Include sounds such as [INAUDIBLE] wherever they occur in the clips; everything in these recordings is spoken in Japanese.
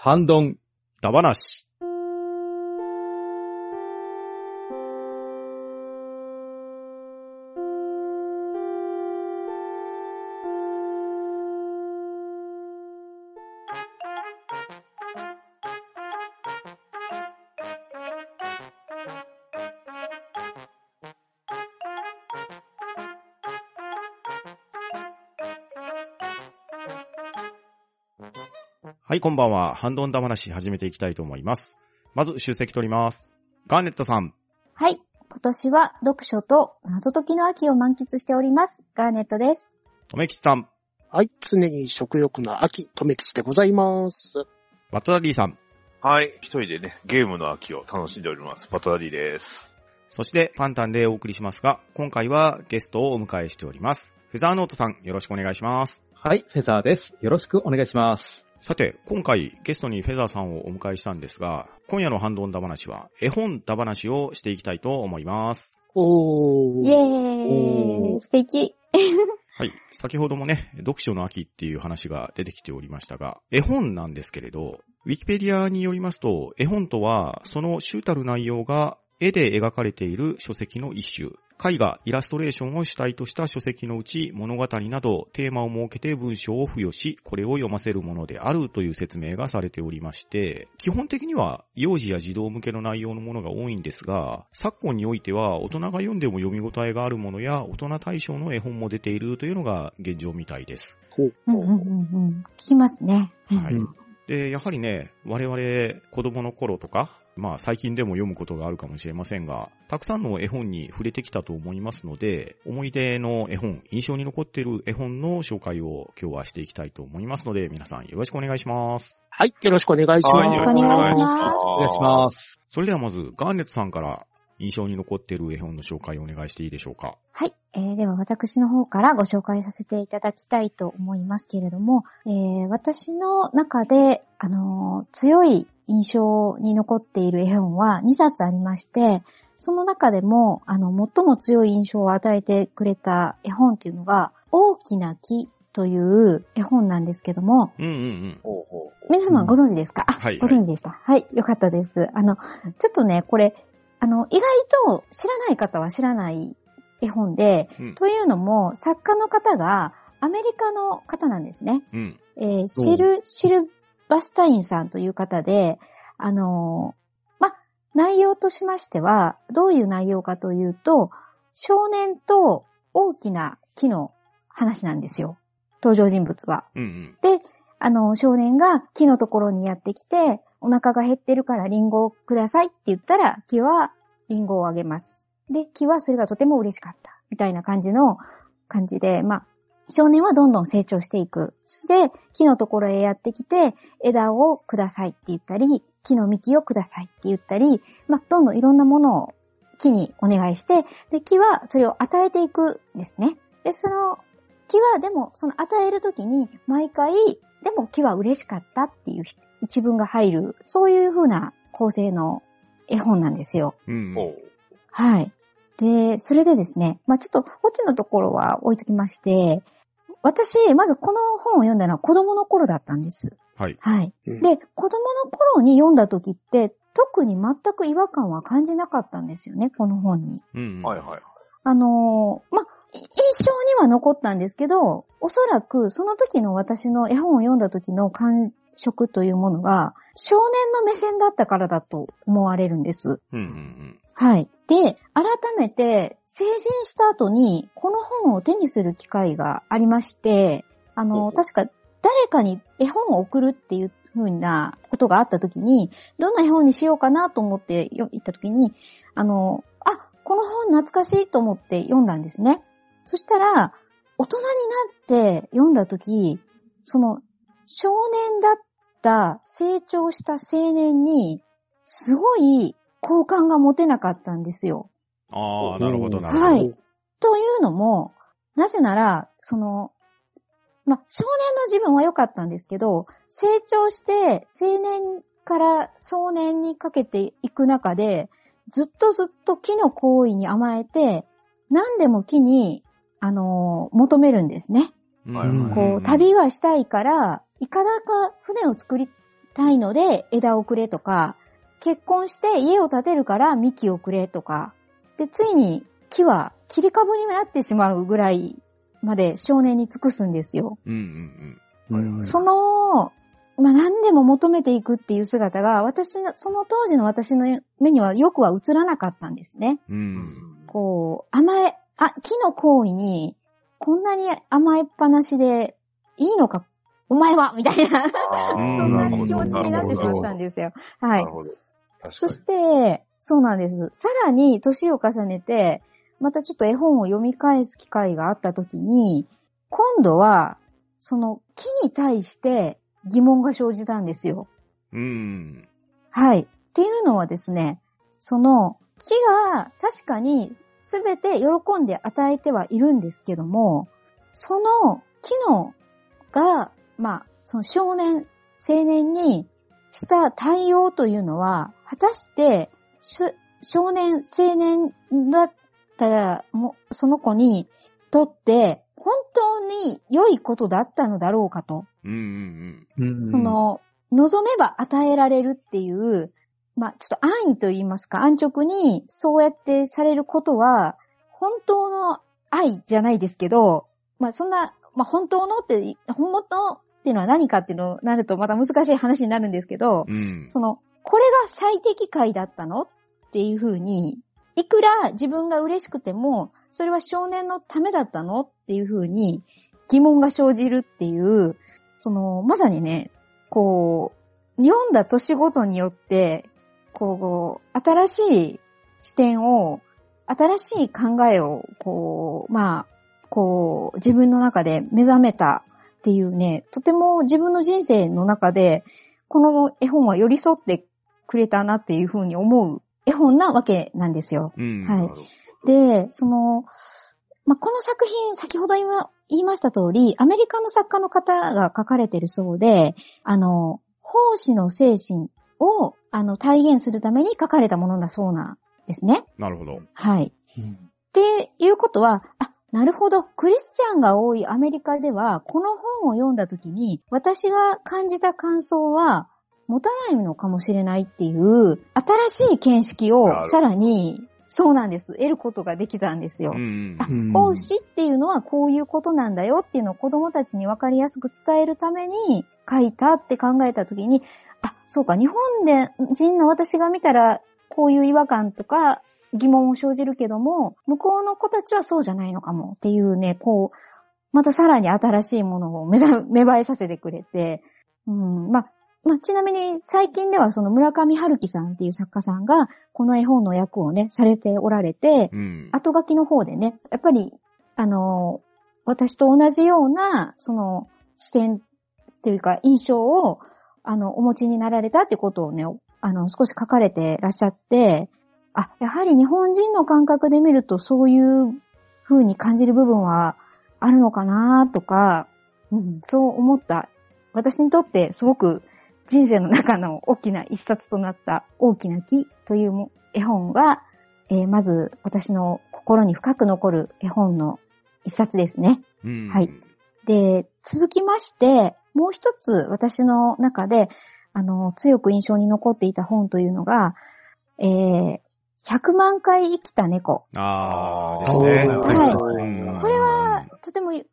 ハンドン。ダバナシ。はい、こんばんは。ハンドンダ話始めていきたいと思います。まず、出席取ります。ガーネットさん。はい。今年は読書と謎解きの秋を満喫しております。ガーネットです。とめきちさん。はい。常に食欲の秋、とめきちでございます。バットダディさん。はい。一人でね、ゲームの秋を楽しんでおります。パトダディです。そして、パンタンでお送りしますが、今回はゲストをお迎えしております。フェザーノートさん、よろしくお願いします。はい、フェザーです。よろしくお願いします。さて、今回ゲストにフェザーさんをお迎えしたんですが、今夜のハンドンダ話は、絵本ダ話をしていきたいと思います。おー。イェーイ素敵 [LAUGHS] はい。先ほどもね、読書の秋っていう話が出てきておりましたが、絵本なんですけれど、ウィキペディアによりますと、絵本とは、その集たる内容が絵で描かれている書籍の一種。絵画、イラストレーションを主体とした書籍のうち物語などテーマを設けて文章を付与し、これを読ませるものであるという説明がされておりまして、基本的には幼児や児童向けの内容のものが多いんですが、昨今においては大人が読んでも読み応えがあるものや大人対象の絵本も出ているというのが現状みたいです。ほううんうんうんうん。聞きますね。はいうん。で、やはりね、我々子供の頃とか、まあ最近でも読むことがあるかもしれませんが、たくさんの絵本に触れてきたと思いますので、思い出の絵本、印象に残っている絵本の紹介を今日はしていきたいと思いますので、皆さんよろしくお願いします。はい。よろしくお願いしはいます。よろしくお願いしますお願いします。それではまず、ガーネットさんから印象に残っている絵本の紹介をお願いしていいでしょうか？はい。えー、では私の方からご紹介させていただきたいと思いますけれども、えー、私の中で、あのー強い印象に残っている絵本は2冊ありまして、その中でも、あの、最も強い印象を与えてくれた絵本っていうのが、大きな木という絵本なんですけども、うんうんうん。ほうほ皆様ご存知ですか、あ、はいご存知でした。はい、よかったです。あの、ちょっとね、これ、あの、意外と知らない方は知らない絵本で、うんというのも、作家の方がアメリカの方なんですね。うん。えーシル、シルバスタインさんという方で、あのーま、内容としましては、どういう内容かというと、少年と大きな木の話なんですよ。登場人物は。うんうん。で、あの、少年が木のところにやってきて、お腹が減ってるからリンゴをくださいって言ったら、木はリンゴをあげます。で、木はそれがとても嬉しかった。みたいな感じの感じで、まあ、少年はどんどん成長していく。そして、木のところへやってきて、枝をくださいって言ったり、木の幹をくださいって言ったり、まあ、どんどんいろんなものを木にお願いして、で、木はそれを与えていくんですね。で、その木はでも、その与えるときに、毎回、でも木は嬉しかったっていう一文が入る、そういう風な構成の絵本なんですよ。うん。はい。で、それでですね、まあちょっと、オチのところは置いときまして、私、まずこの本を読んだのは子供の頃だったんです。はい。はい。うんで、子供の頃に読んだ時って、特に全く違和感は感じなかったんですよね、この本に。うんうん。はいはい。あのーま、い印象には残ったんですけど、おそらくその時の私の絵本を読んだ時の感触というものが、少年の目線だったからだと思われるんです。うんうんうん。はい。で、改めて成人した後にこの本を手にする機会がありまして、あの、確か誰かに絵本を送るっていう風なことがあった時に、どんな絵本にしようかなと思ってよ行った時に、あの、あ、この本懐かしいと思って読んだんですね。そしたら、大人になって読んだ時、その、少年だった成長した青年に、すごい好感が持てなかったんですよ。ああ、なるほどなるほど。はい。というのも、なぜなら、その、まあ、少年の自分は良かったんですけど、成長して青年から壮年にかけていく中で、ずっとずっと木の行為に甘えて、何でも木に、あのー求めるんですね。こう、旅がしたいから、いかだか船を作りたいので枝をくれとか、結婚して家を建てるから幹をくれとか、で、ついに木は切り株になってしまうぐらいまで少年に尽くすんですよ。うんうんうんその、まあ、何でも求めていくっていう姿が、私の、その当時の私の目にはよくは映らなかったんですね。うん。こう、甘え、あ、木の行為に、こんなに甘えっぱなしでいいのか、お前はみたいな、[LAUGHS] そんな気持ちになってしまったんですよ。はいそかして、そうなんです。さらに年を重ねて、またちょっと絵本を読み返す機会があった時に、今度は、その木に対して疑問が生じたんですよ。うん。はい。っていうのはですね、その木が確かに全て喜んで与えてはいるんですけども、その機能が、まあ、その少年、青年にした対応というのは、果たして、少年、青年だったら、もその子にとって、本当に良いことだったのだろうかと。うんうんうんそ、の、望めば与えられるっていう、まあ、ちょっと安易と言いますか、安直にそうやってされることは、本当の愛じゃないですけど、まあ、そんな、まあ、本当のって、本物っていうのは何かっていうのになるとまた難しい話になるんですけど、うん。うん。その、これが最適解だったのっていうふうに、いくら自分が嬉しくても、それは少年のためだったのっていうふうに疑問が生じるっていう、その、まさにね、こう、読んだ年ごとによって、こう、新しい視点を、新しい考えを、こう、まあ、こう、自分の中で目覚めたっていうね、とても自分の人生の中で、この絵本は寄り添ってくれたなっていうふうに思う絵本なわけなんですよ。うん。はい。で、その、まあ、この作品、先ほど言いま言いました通り、アメリカの作家の方が書かれてるそうで、あの、奉仕の精神を、あの、体現するために書かれたものだそうなんですね。なるほど。はい。うんっていうことは、あ、なるほど。クリスチャンが多いアメリカでは、この本を読んだ時に、私が感じた感想は、持たないのかもしれないっていう、新しい見識をさらに、そうなんです。得ることができたんですよ奉仕っていうのはこういうことなんだよっていうのを子供たちに分かりやすく伝えるために書いたって考えたときに、あ、そうか、日本で人の私が見たらこういう違和感とか疑問を生じるけども、向こうの子たちはそうじゃないのかも。っていうね、こう、またさらに新しいものを目ざ [LAUGHS] 芽生えさせてくれて、うん、まあ、まあ、ちなみに最近ではその村上春樹さんっていう作家さんがこの絵本の役をね、されておられて、うん。後書きの方でね、やっぱり、あの、私と同じような、その、視点っていうか、印象を、あの、お持ちになられたってことをね、あの、少し書かれてらっしゃって、あ、やはり日本人の感覚で見るとそういう風に感じる部分はあるのかなとか、うん、そう思った。私にとってすごく人生の中の大きな一冊となった大きな木というも絵本が、えーまず私の心に深く残る絵本の一冊ですね。うん。はいで、続きまして、もう一つ私の中で、あの、強く印象に残っていた本というのが、えー、100万回生きた猫。ああ、ですね。はいうんこれは、とてもね、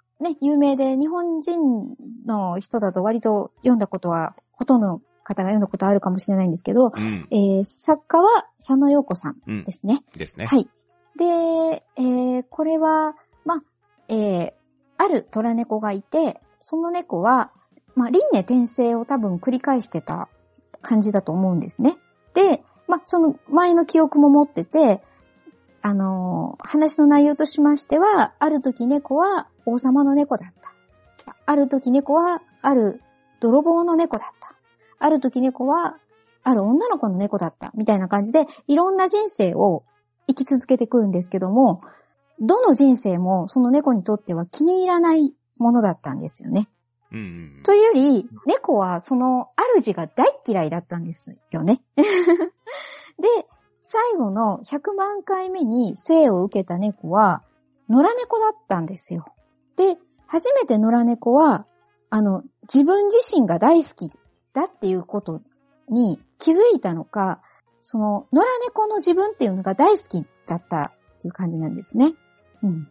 有名で、日本人の人だと割と読んだことは、ほとんどの方が読んだことあるかもしれないんですけど、うん。えー、作家は佐野陽子さんうんで。すね。ですね。はい。で、えー、これは、まあ、えー、ある虎猫がいて、その猫は、まあ、輪廻転生を多分繰り返してた感じだと思うんですね。で、まあ、その前の記憶も持ってて、あのー話の内容としましては、ある時猫は王様の猫だった。ある時猫は、ある泥棒の猫だった。ある時猫は、ある女の子の猫だった。みたいな感じで、いろんな人生を生き続けてくるんですけども、どの人生もその猫にとっては気に入らないものだったんですよね。というより、猫はその主が大嫌いだったんですよね。[LAUGHS] で、最後の100万回目に生を受けた猫は、野良猫だったんですよ。で、初めて野良猫は、あの、自分自身が大好きだっていうことに気づいたのか、その、野良猫の自分っていうのが大好きだったっていう感じなんですね。うん。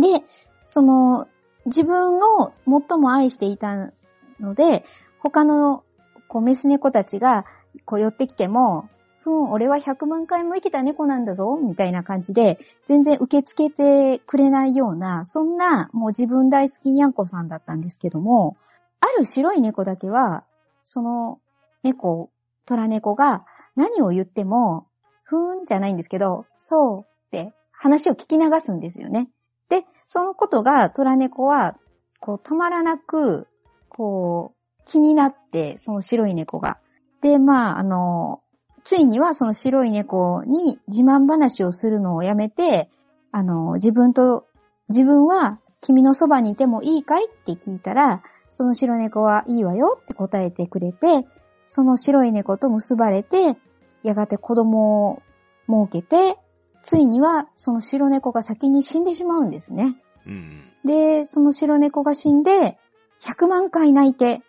で、その、自分を最も愛していたので、他の、こう、メス猫たちが、こう、寄ってきても、ふん、俺は100万回も生きた猫なんだぞ、みたいな感じで、全然受け付けてくれないような、そんな、もう自分大好きにゃんこさんだったんですけども、ある白い猫だけは、その猫、虎猫が何を言っても、ふーんじゃないんですけど、そうって話を聞き流すんですよね。で、そのことが虎猫は、こう止まらなく、こう気になって、その白い猫が。で、まあ、あの、ついにはその白い猫に自慢話をするのをやめて、あの、自分と、自分は君のそばにいてもいいかい？って聞いたら、その白猫はいいわよ？って答えてくれて、その白い猫と結ばれて、やがて子供を設けて、ついにはその白猫が先に死んでしまうんですね。うん。で、その白猫が死んで、100万回泣いて、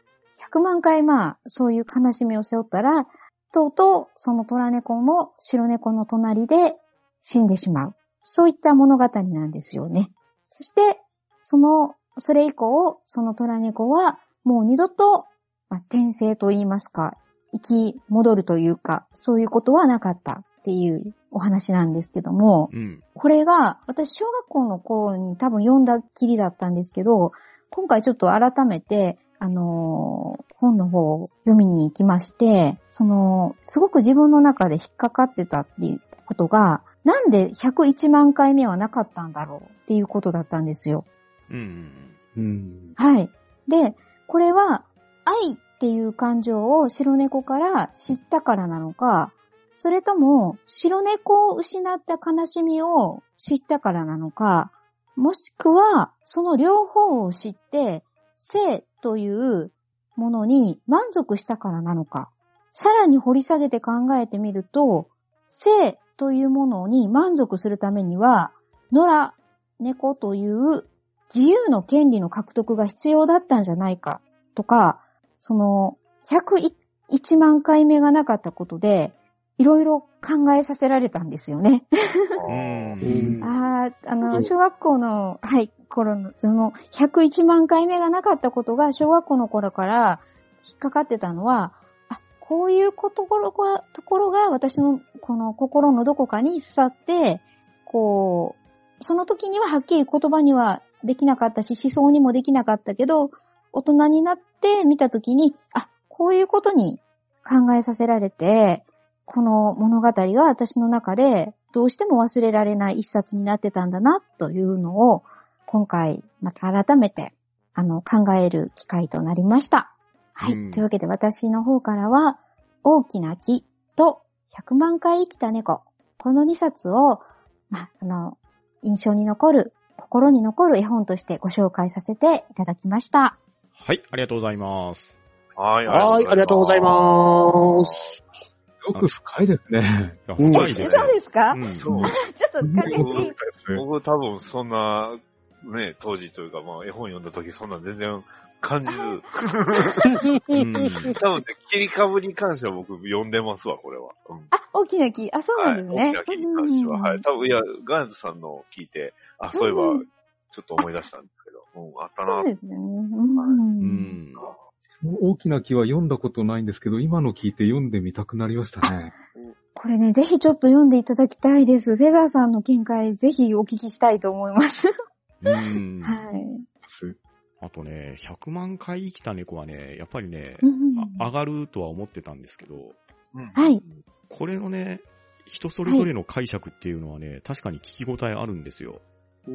100万回まあ、そういう悲しみを背負ったら、とうとう、その虎猫も白猫の隣で死んでしまう。そういった物語なんですよね。そして、その、それ以降、その虎猫は、もう二度と、まあ、転生と言いますか、生き戻るというか、そういうことはなかったっていうお話なんですけども、うん。これが、私、小学校の頃に多分読んだきりだったんですけど、今回ちょっと改めて、あのー本の方を読みに行きまして、その、すごく自分の中で引っかかってたっていうことが、なんで101万回目はなかったんだろうっていうことだったんですよ。うん。うん。はい。で、これは、愛っていう感情を白猫から知ったからなのか、それとも、白猫を失った悲しみを知ったからなのか、もしくは、その両方を知って、生というものに満足したからなのか、さらに掘り下げて考えてみると、生というものに満足するためには、野良猫という自由の権利の獲得が必要だったんじゃないかとか、その、101万回目がなかったことで、いろいろ考えさせられたんですよね。うん。ああ、あの、うん小学校の、はい、頃の、その、101万回目がなかったことが、小学校の頃から引っかかってたのは、あ、こういうこところが、ところが私の、この心のどこかに刺さって、こう、その時にははっきり言葉にはできなかったし、思想にもできなかったけど、大人になって見た時に、あ、こういうことに考えさせられて、この物語が私の中でどうしても忘れられない一冊になってたんだなというのを今回また改めてあの考える機会となりました。はい。うんというわけで私の方からは大きな木と100万回生きた猫。この2冊を、まあ、あの、印象に残る、心に残る絵本としてご紹介させていただきました。はい、ありがとうございます。はい、はい、ありがとうございます。すごく深いですね。深いですそうですか、うんちょっと関係していい僕多分そんな、ね、当時というか、まあ絵本読んだ時そんな全然感じず、[LAUGHS] うん多分ね、切り株に関しては僕読んでますわ、これは。うんあ、大きな木。あ、そうなんですね。はい、大きな木に関しては。うんはい。多分、いや、ガーンズさんの聞いて、あ、そういえばうん、ちょっと思い出したんですけど、うん、あったなそう。ですよね。う。うんん。大きな木は読んだことないんですけど、今の聞いて読んでみたくなりましたね。これね、ぜひちょっと読んでいただきたいです。フェザーさんの見解、ぜひお聞きしたいと思います。うん。はい。あとね、100万回生きた猫はね、やっぱりね、うんあ上がるとは思ってたんですけど、うんはい。これのね、人それぞれの解釈っていうのはね、確かに聞き応えあるんですよ。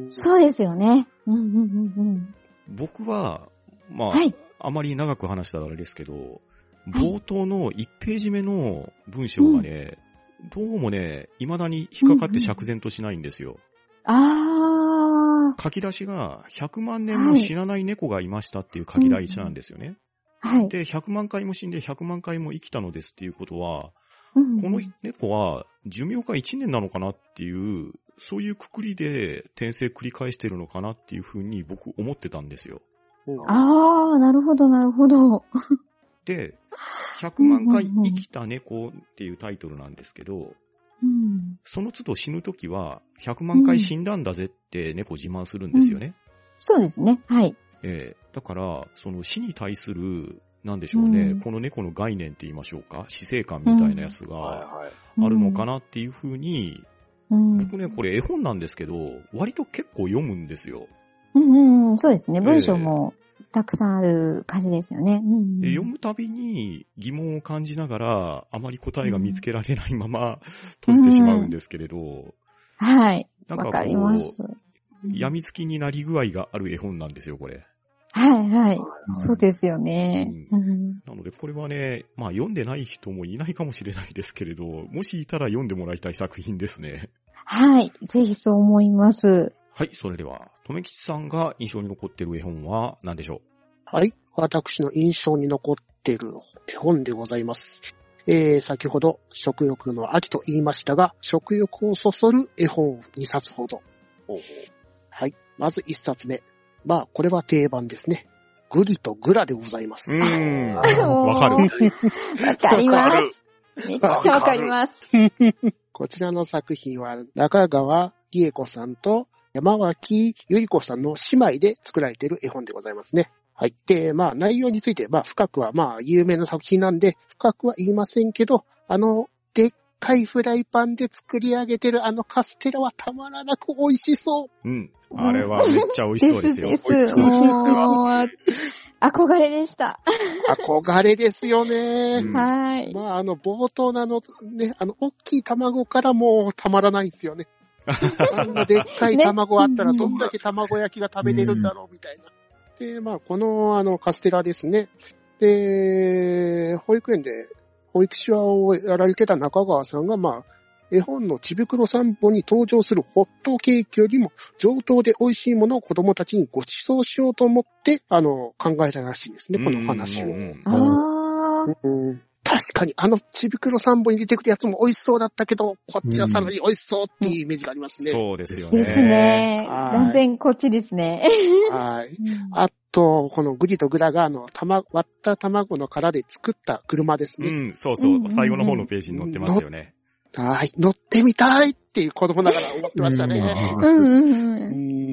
そうですよね。うんうんうんうん。僕は、まあ、はい。あまり長く話したらあれですけど、冒頭の1ページ目の文章がね、どうもね、未だに引っかかって釈然としないんですよ。あ書き出しが100万年も死なない猫がいましたっていう書き出しなんですよね。ー。はい。で、100万回も死んで100万回も生きたのですっていうことは、うんこの猫は寿命が1年なのかなっていう、そういうくくりで転生繰り返してるのかなっていうふうに僕思ってたんですよ。ああ、なるほど、なるほど。で、100万回生きた猫っていうタイトルなんですけど、うん。その都度死ぬときは、100万回死んだんだぜって猫自慢するんですよね。そうですね。はい。ええだから、その死に対する、なんでしょうね、うんこの猫の概念って言いましょうか、死生観みたいなやつはいがはい。あるのかなっていうふうに、うん。僕ね、これ絵本なんですけど、割と結構読むんですよ。うんうん、そうですね。文章もたくさんある感じですよね。うんうんで読むたびに疑問を感じながら、あまり答えが見つけられないまま閉じてしまうんですけれど、はい。なんかこわかります。う、病みつきになり具合がある絵本なんですよ、これ。はいはい。そうですよね。ううんなので、これはね、まあ読んでない人もいないかもしれないですけれど、もしいたら読んでもらいたい作品ですね。はい。ぜひそう思います。はい、それでは、とめきちさんが印象に残っている絵本は何でしょはい。私の印象に残っている絵本でございます。えー、先ほど食欲の秋と言いましたが、食欲をそそる絵本2冊ほど。はい。まず1冊目。まあ、これは定番ですね。グリとグラでございます。うーん。わかる。わかります。めっちゃわかります。[LAUGHS] こちらの作品は中川理恵子さんと山脇ゆり子さんの姉妹で作られている絵本でございますね。はい。で、まあ内容について、まあ深くはまあ有名な作品なんで、深くは言いませんけど、あの、でっかいフライパンで作り上げてるあのカステラはたまらなく美味しそう。うん。あれはめっちゃ美味しそうですよ。で [LAUGHS] す美味しそうもう、憧れでした。憧れですよね。うんはい。まああの冒頭のあのね、あの大きい卵からもうたまらないんですよね。あんなでっかい卵あったらねどんだけ卵焼きが食べれるんだろうみたいな。で、まあ、この、あの、カステラですね。で、保育園で保育士をやられてた中川さんが、まあ、絵本のちびくろ散歩に登場するホットケーキよりも上等で美味しいものを子供たちにご馳走しようと思って、あの、考えたらしいんですね、この話を。うんうんうんあー。うん確かに、あのちびくろ散歩に出てくるやつも美味しそうだったけど、こっちはさらに美味しそうっていうイメージがありますね。そうですよね。ですね。はい断然こっちですね。はい。あと、このグリとグラが、あの、玉、割った卵の殻で作った車ですね。うん、そうそううんうんう。ん最後の方のページに載ってますよね。はい。乗ってみたいっていう子供ながら思ってましたね。うんうんううん。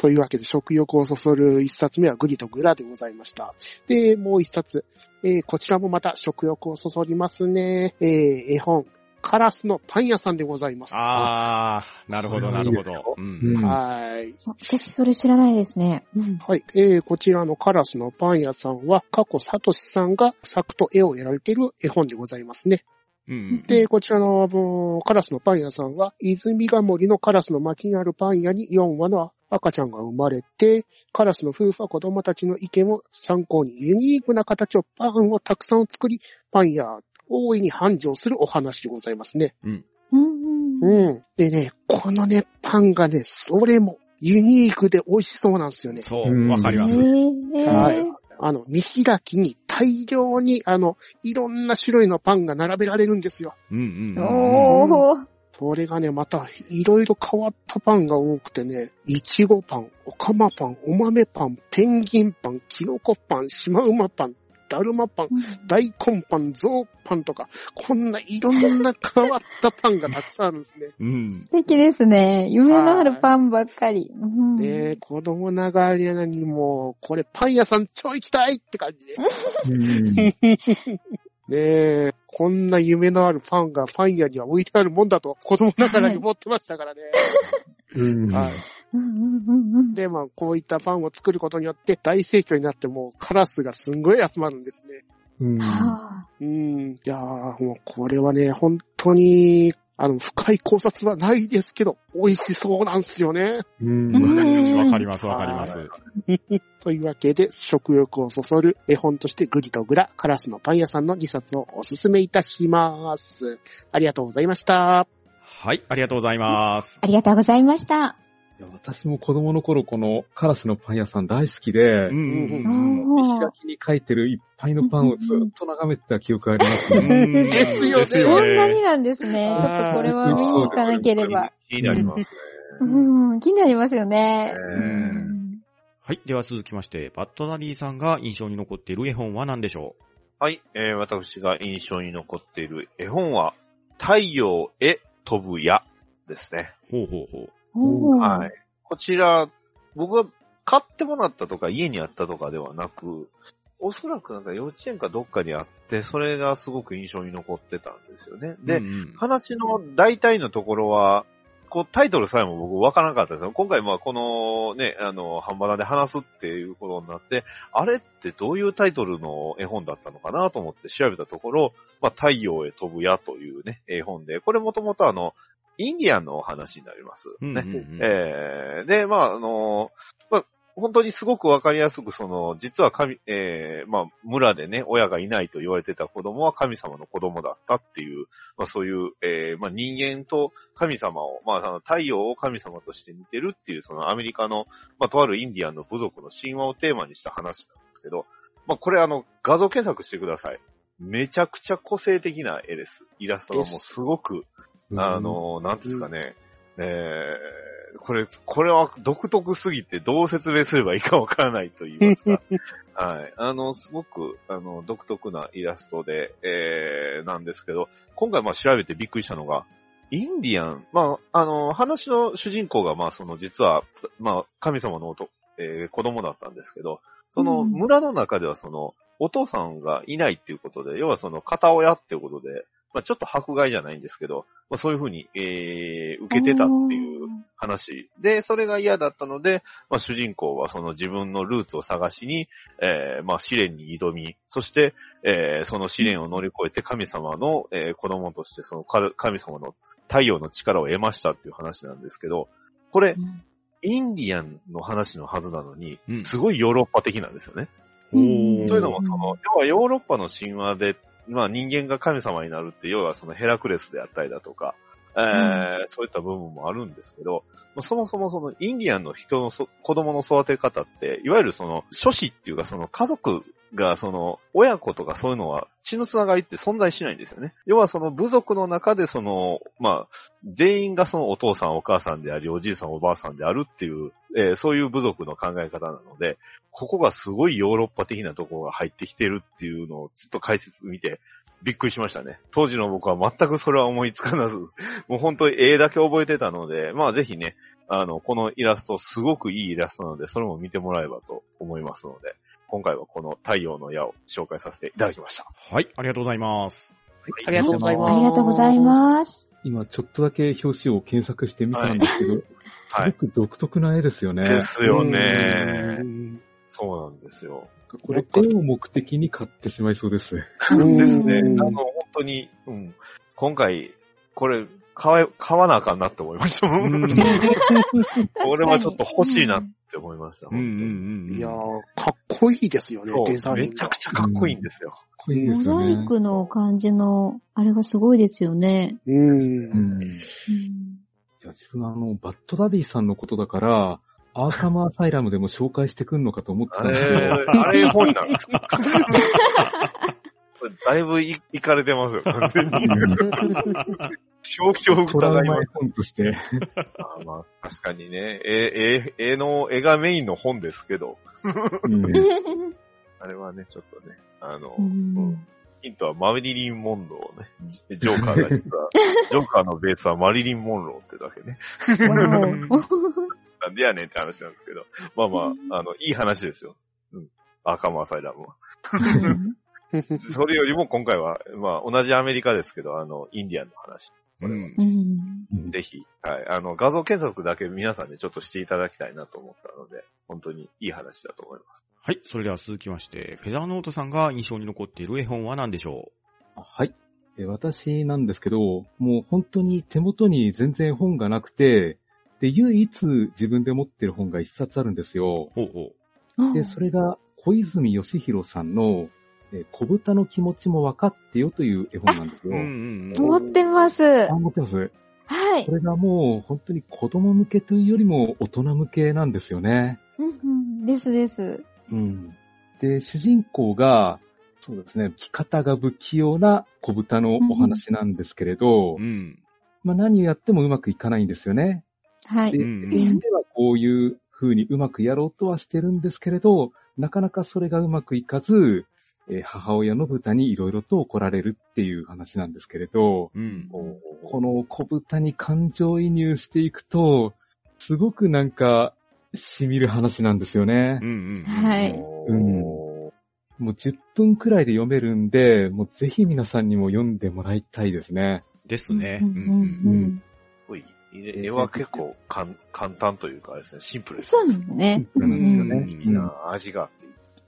ん。というわけで、食欲をそそる一冊目はグリとグラでございました。で、もう一冊。えーこちらもまた食欲をそそりますね。えー絵本、カラスのパン屋さんでございます。あー、なるほど、なるほど。ううんん。はい。私それ知らないですね。うんはい。えー、こちらのカラスのパン屋さんは、過去サトシさんが作と絵をやられている絵本でございますね。うん。で、こちらの、カラスのパン屋さんは、泉ヶ森のカラスの町にあるパン屋に4羽の赤ちゃんが生まれて、カラスの夫婦は子供たちの意見を参考にユニークな形をパンをたくさん作り、パン屋大いに繁盛するお話でございますね。うんうん。うん。でね、このね、パンがね、それもユニークで美味しそうなんですよね。そうう、わかります。えーはいあの、見開きに大量に、あの、いろんな種類のパンが並べられるんですよ。うんうんうん。おー。それがね、また、いろいろ変わったパンが多くてね、いちごパン、おかまパン、お豆パン、ペンギンパン、キノコパン、シマウマパン、だるまパン、大根パン、ゾウパンとか、こんないろんな変わったパンがたくさんあるんですね。うん。素敵ですね。夢のあるパンばっかり。うんねえ、子供ながらにもう、これパン屋さん超行きたいって感じで。うん [LAUGHS] ねえ、こんな夢のあるパンがパン屋には置いてあるもんだと子供ながらに思ってましたからね。うんはい。うんうんうんうんで、まあ、こういったパンを作ることによって大盛況になってもうカラスがすんごい集まるんですね。うんはあうん。いやー、もうこれはね、本当に、あの、深い考察はないですけど、美味しそうなんですよね。うんうんわかります、わかります。[LAUGHS] というわけで、食欲をそそる絵本としてグリとグラ、カラスのパン屋さんの2冊をおすすめいたします。ありがとうございました。はい、ありがとうございます。ありがとうございました。いや私も子供の頃このカラスのパン屋さん大好きでう、んうんおー開きに書いてるいっぱいのパンをずっと眺めてた記憶がありますうん。ね。うんですよねそんなになんですね。ちょっとこれは見に行かなければ。気になりますね。うん、気になりますよね。ねうんはい。では続きまして、バットダディさんが印象に残っている絵本は何でしょはい、えー、私が印象に残っている絵本は、太陽へ飛ぶ矢ですね。ほうほうほう。はい。こちら、僕が買ってもらったとか家にあったとかではなく、おそらくなんか幼稚園かどっかにあって、それがすごく印象に残ってたんですよね。で、うんうん話の大体のところは、こうタイトルさえも僕分からなかったですよ。今回まあこのね、あの、ハンバナで話すっていうことになって、あれってどういうタイトルの絵本だったのかなと思って調べたところ、まあ太陽へ飛ぶ矢というね、絵本で、これもともとあの、インディアンのお話になります。ね。えーで、まあ、あの、まあ、本当にすごくわかりやすく、その、実は神、えーまあ、村でね、親がいないと言われてた子供は神様の子供だったっていう、まあ、そういう、えーまあ、人間と神様を、まあ、あの太陽を神様として見てるっていう、そのアメリカの、まあ、とあるインディアンの部族の神話をテーマにした話なんですけど、まあ、これあの、画像検索してください。めちゃくちゃ個性的な絵です。イラストがもうすごく、あ、の、なんですかね、えー、これ、これは独特すぎてどう説明すればいいかわからないと言いますか。[LAUGHS] はい。あの、すごく、あの、独特なイラストで、えー、なんですけど、今回まあ調べてびっくりしたのが、インディアン、まあ、あの、話の主人公がまあ、その、実は、まあ、神様のおと、えー子供だったんですけど、そのうん村の中ではその、お父さんがいないっていうことで、要はその、片親っていうことで、まあ、ちょっと迫害じゃないんですけど、まあ、そういうふうに、えー、受けてたっていう話。で、それが嫌だったので、まあ、主人公はその自分のルーツを探しに、えー、まあ、試練に挑み、そして、えー、その試練を乗り越えて神様の、えー、子供としてそのか神様の太陽の力を得ましたっていう話なんですけど、これう、ん。インディアンの話のはずなのにうん、すごいヨーロッパ的なんですよね。というのも、その、要はヨーロッパの神話で、まあ人間が神様になるって、要はそのヘラクレスであったりだとか、えーそういった部分もあるんですけど、まあそもそもそのインディアンの人のそ子供の育て方って、いわゆるその、諸子っていうかその家族がその、親子とかそういうのは血のつながりって存在しないんですよね。要はその部族の中でその、まあ、全員がそのお父さんお母さんであり、おじいさんおばあさんであるっていう、えーそういう部族の考え方なので、ここがすごいヨーロッパ的なところが入ってきてるっていうのをずっと解説見てびっくりしましたね。当時の僕は全くそれは思いつかなず、[LAUGHS] もう本当に絵だけ覚えてたので、まあぜひね、あの、このイラストすごくいいイラストなので、それも見てもらえばと思いますので、今回はこの太陽の矢を紹介させていただきました。はい、ありがとうございます。ありがとうございます。ありがとうございます。今ちょっとだけ表紙を検索してみたんですけど、はいすごく独特な絵ですよね。ですよねう。んそうなんですよ。これ、絵を目的に買ってしまいそうです。うんですね。あうんの、本当に、うん。今回、これ、買え、買わなあかんなって思いました。うん [LAUGHS] これはちょっと欲しいなって思いました。うんうんうんうん。いやー、かっこいいですよね、デそう、ザインが。めちゃくちゃかっこいいんですよ。かっこいいでモすよね。ザイクの感じの、あれがすごいですよね。うん。うん。じゃあ自分はあの、バッドダディさんのことだから、アーカムアサイラムでも紹介してくんのかと思ってあたんですけど、れ、あれ本なんですかだいぶい、いかれてますよ、完全に。疑います。本として、あーまあ、確かにね、絵、絵、絵の、絵がメインの本ですけど、うんあれはね、ちょっとね、あの、ううんんヒントはマリリン・モンローね。ジョーカーが実は、ジョーカーのベースはマリリン・モンローってだけね。[LAUGHS] なんでやねんって話なんですけど。まあまあ、あの、いい話ですよ。うん。アーサイラムは。それよりも今回は、まあ同じアメリカですけど、あの、インディアンの話。うんうんぜひ、はい。あの、画像検索だけ皆さんでちょっとしていただきたいなと思ったので、本当にいい話だと思います。はい、それでは続きまして、フェザーノートさんが印象に残っている絵本は何でしょはい。え私なんですけど、もう本当に手元に全然本がなくて、で、唯一自分で持ってる本が一冊あるんですよ。うほうほう。で、それが小泉義弘さんの、え小豚の気持ちも分かってよという絵本なんですよ。うんうん持ってます。あ、持ってます。はいこ。れがもう本当に子供向けというよりも大人向けなんですよね。うんうんですです。うん。で、主人公が、そうですね、着方が不器用な小豚のお話なんですけれど、うん。まあ何をやってもうまくいかないんですよね。で、はい。うん絵ではこういう風にうまくやろうとはしてるんですけれど、なかなかそれがうまくいかず、えー母親の豚にいろいろと怒られるっていう話なんですけれど、うん。この小豚に感情移入していくと、すごくなんか、染みる話なんですよねうん。うんうん。はいうんもう10分くらいで読めるんで、もうぜひ皆さんにも読んでもらいたいですね。ですね。ううんんうんうん絵絵は結構かん簡単というかですね、シンプルです。そうですね。そうなんですよね。な、味があ。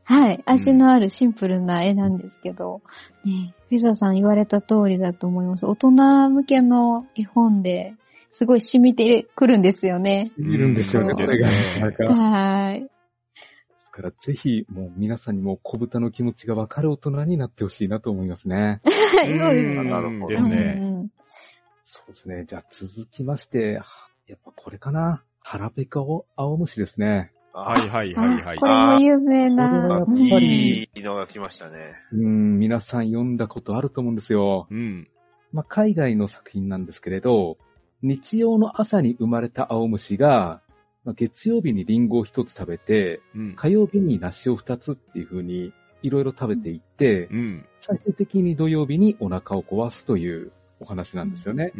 はい。味のあるシンプルな絵なんですけど、ね、フェザーさん言われた通りだと思います。大人向けの絵本で、すごい染みてくるんですよね。いるんですよね、うんこれが。はい。ですからぜひ、もう皆さんにも小豚の気持ちがわかる大人になってほしいなと思いますね。はい、そうですね。なるほどですね。そうですね。じゃあ続きまして、はやっぱこれかな。腹ペカを青虫ですね。はいはいはいはいあこ。れも有名これな。はやっうんぱりいいのが来ましたね。うん、皆さん読んだことあると思うんですよ。うん。まあ、海外の作品なんですけれど、日曜の朝に生まれた青虫が、まあ、月曜日にリンゴを一つ食べて、うん。火曜日に梨を二つっていう風にいろいろ食べていって、うん。最終的に土曜日にお腹を壊すというお話なんですよね。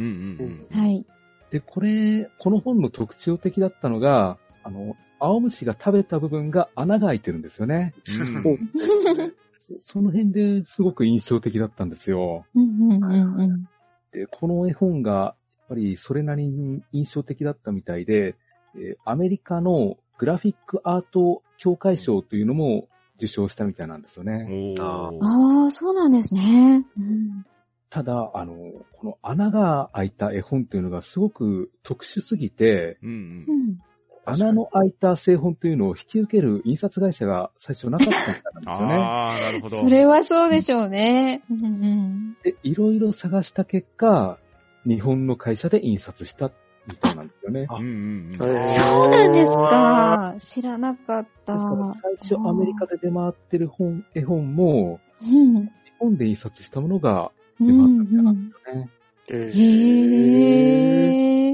はい。で、これ、この本の特徴的だったのが、あの、青虫が食べた部分が穴が開いてるんですよね。うん [LAUGHS] その辺ですごく印象的だったんですよ。で、この絵本が、やっぱりそれなりに印象的だったみたいで、えーアメリカのグラフィックアート協会賞というのも受賞したみたいなんですよね。ああ、そうなんですね。うんただ、あの、この穴が開いた絵本というのがすごく特殊すぎて、うんうんうん穴の開いた製本というのを引き受ける印刷会社が最初なかったみたいなんですよね。ああ、なるほど。それはそうでしょうね。で、いろいろ探した結果、日本の会社で印刷したみたいなんですよね。うんうんうん。えーそうなんですか。知らなかった。ですから最初アメリカで出回ってる本、絵本も、うん。日本で印刷したものがったみたいなんんですよね。えへ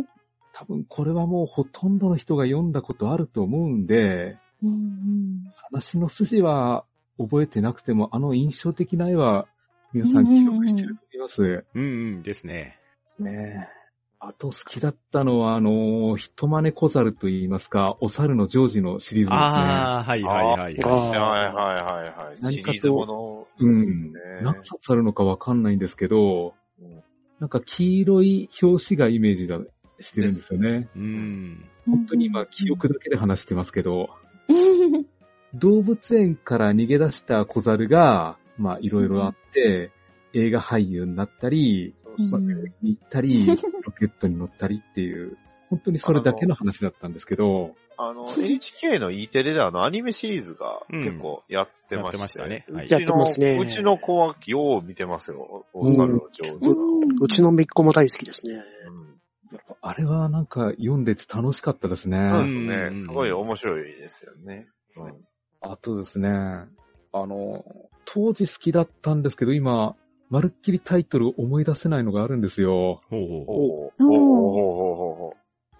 ー。多分これはもうほとんどの人が読んだことあると思うんで、うんうん話の筋は覚えてなくても、あの印象的な絵は皆さん記憶してると思います。うんうんですね。ねえ。あと好きだったのは、あの、人真似小猿と言いますか、お猿のジョージのシリーズですね。ああ、はいはいはいあはい。はいはいはいはい。何かとシリーズものですうん。ね。何冊あるのかわかんないんですけど、うんなんか黄色い表紙がイメージだしてるんですよね。うん。本当に今記憶だけで話してますけど、[LAUGHS] 動物園から逃げ出した小猿が、まあいろいろあって、映画俳優になったり、に行ったり、ロケットに乗ったりっていう、本当にそれだけの話だったんですけど、あの、NHK の E テレであの、アニメシリーズがうん。結構やってまして、やってましたね。はい。うちのやってますね。うちの子はよう見てますよ。お猿の上手。な。うちのめっ子も大好きですね。うん。あれはなんか読んでて楽しかったですね。そうですうん。ね。すごい面白いですよね。うん。あとですね、あの、当時好きだったんですけど、今、まるっきりタイトル思い出せないのがあるんですよ。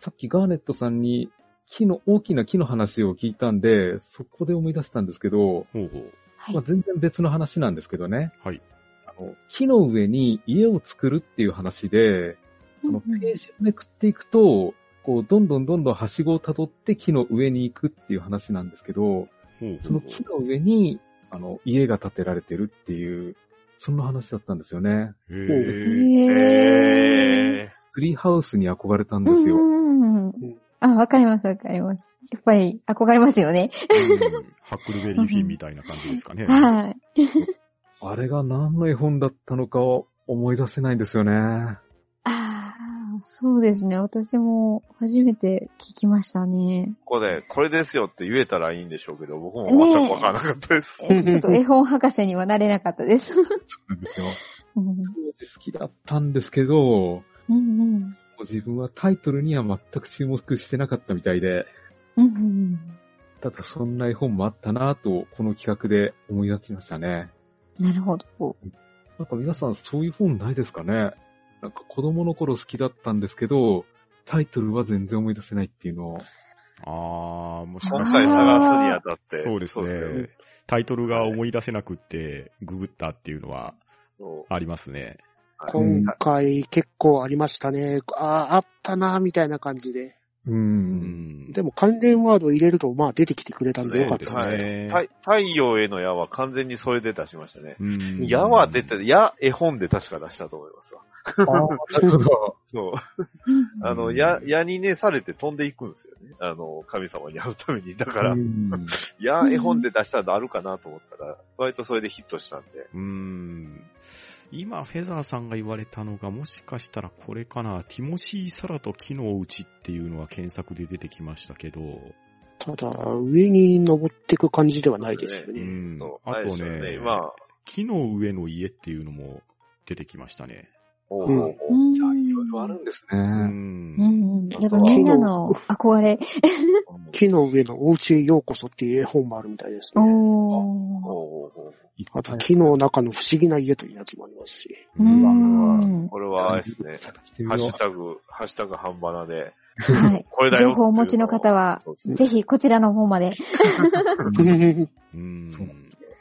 さっきガーネットさんに木の、大きな木の話を聞いたんで、そこで思い出したんですけど、う。ほうほう。はいまあ、全然別の話なんですけどね。はい。あの木の上に家を作るっていう話で、あの、ページをめくっていくと、こう、どんどんどんどんはしごを辿って木の上に行くっていう話なんですけど、ほうほうその木の上に、あの、家が建てられてるっていう、そんな話だったんですよね。へへえ。ー。えツリーハウスに憧れたんですよ。うんあ、わかりますわかります。やっぱり憧れますよね。うんハックルベリーフィンみたいな感じですかね。[LAUGHS] はい。あれが何の絵本だったのかを思い出せないんですよね。そうですね。私も初めて聞きましたね。ここで、これですよって言えたらいいんでしょうけど、僕も全くわからなかったです。えちょっと絵本博士にはなれなかったです。そうなんですよ。うん好きだったんですけど、うんうん自分はタイトルには全く注目してなかったみたいで、うんうんただそんな絵本もあったなぁと、この企画で思い出しましたね。なるほど。なんか皆さんそういう本ないですかね？なんか子供の頃好きだったんですけど、タイトルは全然思い出せないっていうのを。あー、もし今かした回ら、探すにあたって。そうですね。タイトルが思い出せなくって、ググったっていうのはありますね。今回結構ありましたね。ああ、あったな、みたいな感じで。う。うんん。でも関連ワード入れると、まあ出てきてくれたんでよかったですそうね。太陽への矢は完全にそれで出しましたね。うん矢は出て、矢、絵本で確か出したと思いますわ。ああ、なるほど。[LAUGHS] そう。あの、矢、矢にね、されて飛んでいくんですよね。あの、神様に会うために。だからう、ん矢、絵本で出したのあるかなと思ったら、割とそれでヒットしたんで。うん。今、フェザーさんが言われたのが、もしかしたらこれかな。ティモシー・サラと木のうちっていうのは検索で出てきましたけど、ただ、上に登っていく感じではないですようね。んそう。あとれですよね、今、木の上の家っていうのも出てきましたね。うんおうおうおううんじゃあ、いろいろあるんですうね。うんん。やっぱみ木のんなの憧れ。木の上のお家へようこそっていう絵本もあるみたいですね。おー。おうおうおうあと、木の中の不思議な家というやつもありますし。ううんん。これは、あれですね。ハッシよュタグ、ハッシュタグ半ばなで、はい。これだよ情報をお持ちの方は、そうですねぜひこちらの方まで。[LAUGHS] うん。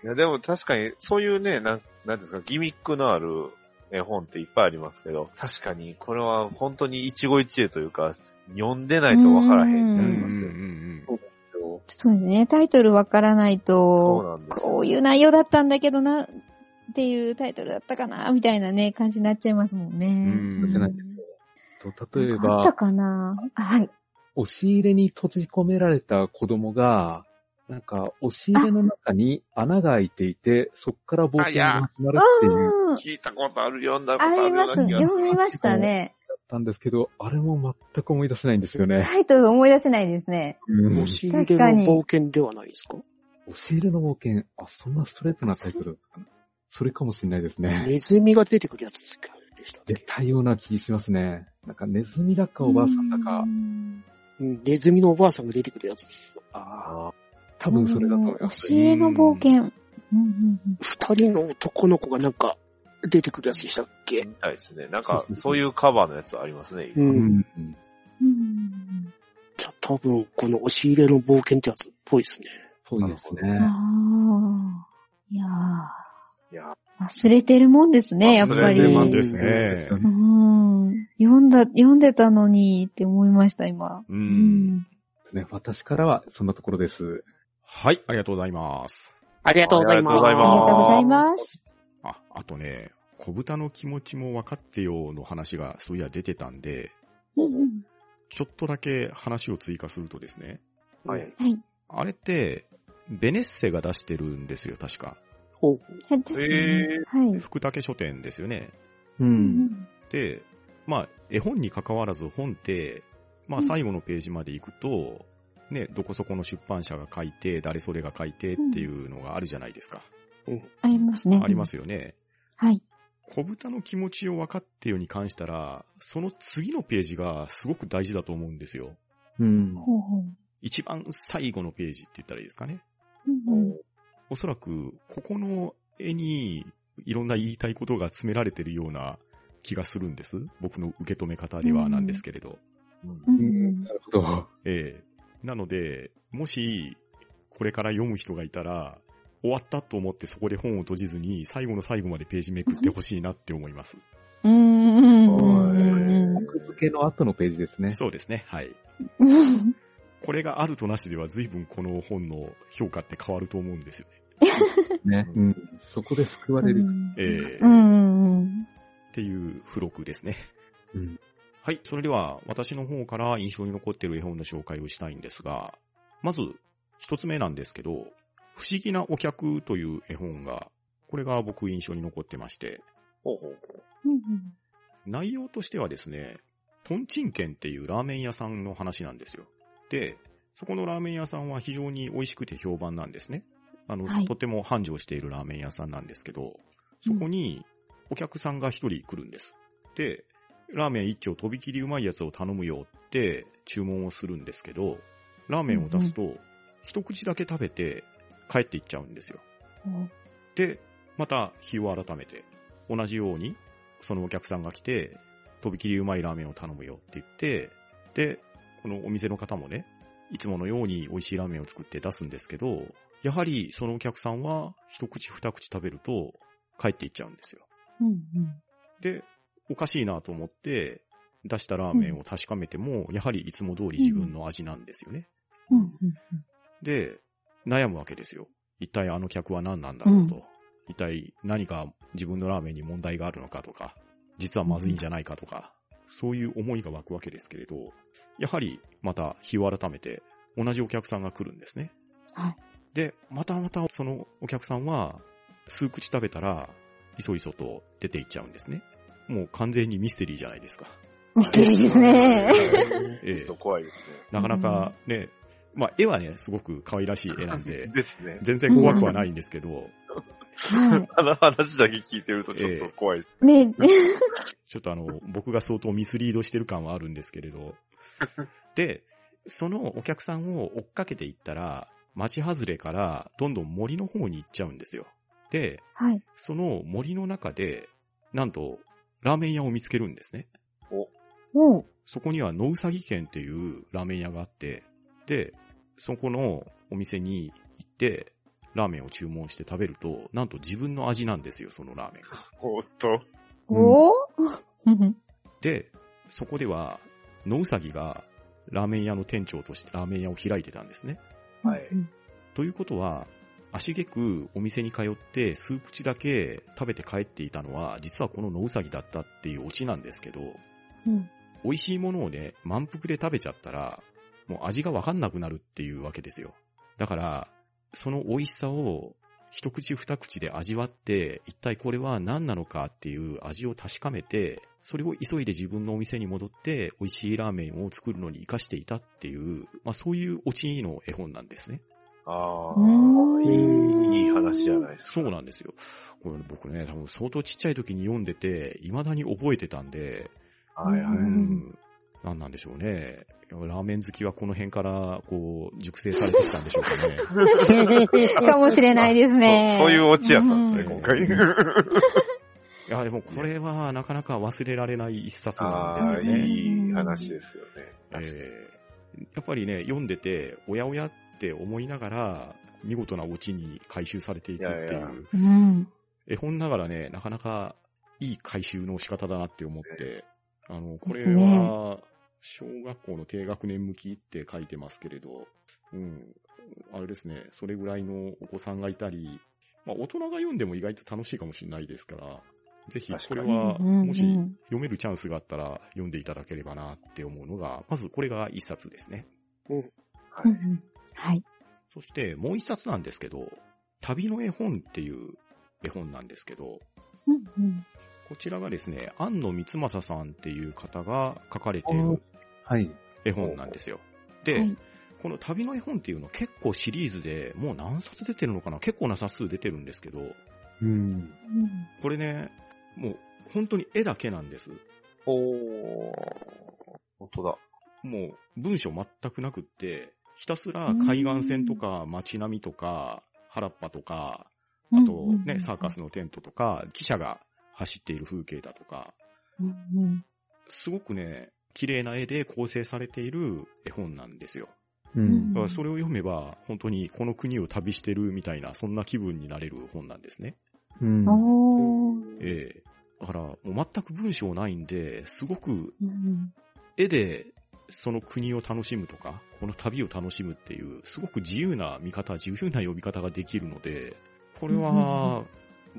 いや、でも確かに、そういうね、なん、なんですか、ギミックのある絵本っていっぱいありますけど、確かに、これは本当に一期一会というか、読んでないとわからへんってなりますよね。う。そうですね。タイトルわからないと。こういう内容だったんだけどな、っていうタイトルだったかな、みたいなね、感じになっちゃいますもんね。うんじゃないと例えばあった、かな？あはい。押し入れに閉じ込められた子供が、なんか、押し入れの中に穴が開いていて、そこから冒険が始まるっていううん。聞いたことある、読んだことあります。読みましたね。だったんですけど、あれも全く思い出せないんですよね。タイトル思い出せないですね。うん押し入れの冒険ではないですか？押し入れの冒険、あ、そんなストレートなタイトルだったかな。それかもしれないですね。ネズミが出てくるやつですかでしたっ出け？たような気しますね。なんかネズミだかおばあさんだかう、んうんネズミのおばあさんが出てくるやつです。ああ、多分それだと思います。押し入れの冒険。うんうんうん二人の男の子がなんか出てくるやつでしたっけ？みたいですね。なんかそういうカバーのやつありますね。う。うんん。うんじゃあ多分この押し入れの冒険ってやつっぽいですね。そうですあね。あ。いやいや、ー忘れてるもんですね、やっぱ忘れり。てますですね。うん。読んだ、読んでたのにって思いました、今。う。。うんね私からはそんなところです。はい、ありがとうございます。ありがとうございます。ありがとうございますありがとうございます。あ、あとね、小豚の気持ちも分かってよの話がそういや出てたんで、うんうんちょっとだけ話を追加するとですね、はい。はい。あれって、ベネッセが出してるんですよ、確か。おうですね。はい。福武書店ですよね。う。うんんで、まあ、絵本に関わらず本って、まあ、最後のページまで行くと、ね、どこそこの出版社が書いて、誰それが書いてっていうのがあるじゃないですか。ありますね。ありますよね。はい。小豚の気持ちを分かってよに関したら、その次のページがすごく大事だと思うんですよ。うん。ほうほう。一番最後のページって言ったらいいですかね。うんうんおそらく、ここの絵にいろんな言いたいことが詰められてるような気がするんです。僕の受け止め方ではなんですけれど。ううんん。なるほど。ええなので、もし、これから読む人がいたら、終わったと思ってそこで本を閉じずに、最後の最後までページめくってほしいなって思います。うんうんうんうん奥付けの後のページですね。そうですね。はい。うん。これがあるとなしでは随分この本の評価って変わると思うんですよね。ね。うん。そこで救われる。ええうんうんうん。っていう付録ですね。うん。はい。それでは、私の方から印象に残っている絵本の紹介をしたいんですが、まず、一つ目なんですけど、不思議なお客という絵本が、これが僕印象に残ってまして、ほうほううんうん内容としてはですね、トンチンケンっていうラーメン屋さんの話なんですよ。で、そこのラーメン屋さんは非常に美味しくて評判なんですね。あの、はいとても繁盛しているラーメン屋さんなんですけど、そこにお客さんが一人来るんです。で、ラーメン一丁とびきりうまいやつを頼むよって注文をするんですけど、ラーメンを出すと、一口だけ食べて帰っていっちゃうんですよ。うんで、また日を改めて、同じように、そのお客さんが来て、とびきりうまいラーメンを頼むよって言って、で、このお店の方もね、いつものように美味しいラーメンを作って出すんですけど、やはりそのお客さんは一口二口食べると帰っていっちゃうんですよ。うんうん。で、おかしいなと思って出したラーメンを確かめても、やはりいつも通り自分の味なんですよね。で、悩むわけですよ。一体あの客は何なんだろうと。一体何か自分のラーメンに問題があるのかとか、実はまずいんじゃないかとか、そういう思いが湧くわけですけれど、やはりまた日を改めて同じお客さんが来るんですね。はい。で、またまたそのお客さんは数口食べたら、いそいそと出ていっちゃうんですね。もう完全にミステリーじゃないですか。ミステリーですね。ええちょっと怖いですなかなかね、まあ絵はね、すごすごいらしい絵なんでね。[LAUGHS] ですね。全然怖くはないんですけど、はあの話だけ聞いてるとちょっと怖いです。い。ね、[LAUGHS] ちょっとあの、僕が相当ミスリードしてる感はあるんですけれど。で、そのお客さんを追っかけていったら、街外れからどんどん森の方に行っちゃうんですよ。で、はい。その森の中で、なんと、ラーメン屋を見つけるんですね。おう。そこには野うさぎ県っていうラーメン屋があって、で、そこのお店に行って、ラーメンを注文して食べると、なんと自分の味なんですよ、そのラーメンが。おっと。おーで、そこでは、野うさぎがラーメン屋の店長としてラーメン屋を開いてたんですね。はいうんということは、足げくお店に通って数口だけ食べて帰っていたのは、実はこの野うさぎだったっていうオチなんですけど、うん美味しいものをね、満腹で食べちゃったら、もう味がわかんなくなるっていうわけですよ。だから、その美味しさを一口二口で味わって、一体これは何なのかっていう味を確かめて、それを急いで自分のお店に戻って、美味しいラーメンを作るのに活かしていたっていう、まあそういうオチの絵本なんですね。ああ、いい、いい話じゃないですか。そうなんですよ。これ僕ね、多分相当ちっちゃい時に読んでて、未だに覚えてたんで、はいはうい。ん。なんなんでしょうね。ラーメン好きはこの辺から、こう、熟成されてきたんでしょうかね。[LAUGHS] かもしれないですね。そうそういうオチやったんですね、うん今回。[LAUGHS] いや、でもこれはなかなか忘れられない一冊なんですよね。いい話ですよね。確かにえーやっぱりね、読んでて、おやおやって思いながら、見事なオチに回収されていくっていう、いやいや。うん。絵本ながらね、なかなかいい回収の仕方だなって思って、あの、これは、小学校の低学年向きって書いてますけれど、うん、あれですね、それぐらいのお子さんがいたり、まあ大人が読んでも意外と楽しいかもしれないですから、ぜひこれは、うんもしうん読めるチャンスがあったら読んでいただければなって思うのが、まずこれが一冊ですね。うんうんはい。そしてもう一冊なんですけど、旅の絵本っていう絵本なんですけど、うんうんこちらがですね、安野光正さんっていう方が書かれているはい。絵本なんですよ。で、はいこの旅の絵本っていうの結構シリーズでもう何冊出てるのかな？結構な冊数出てるんですけど、うん。うんこれね、もう本当に絵だけなんです。おー、本当だ。もう文章全くなくって、ひたすら海岸線とか街並みとか原っぱとか、あとね、サーカスのテントとか、汽車が走っている風景だとか、すごくね、綺麗な絵で構成されている絵本なんですよ。うんだからそれを読めば、本当にこの国を旅してるみたいな、そんな気分になれる本なんですね。うん。ええだから、もう全く文章ないんで、すごくうん絵でその国を楽しむとか、この旅を楽しむっていう、すごく自由な見方、自由な読み方ができるので、これは、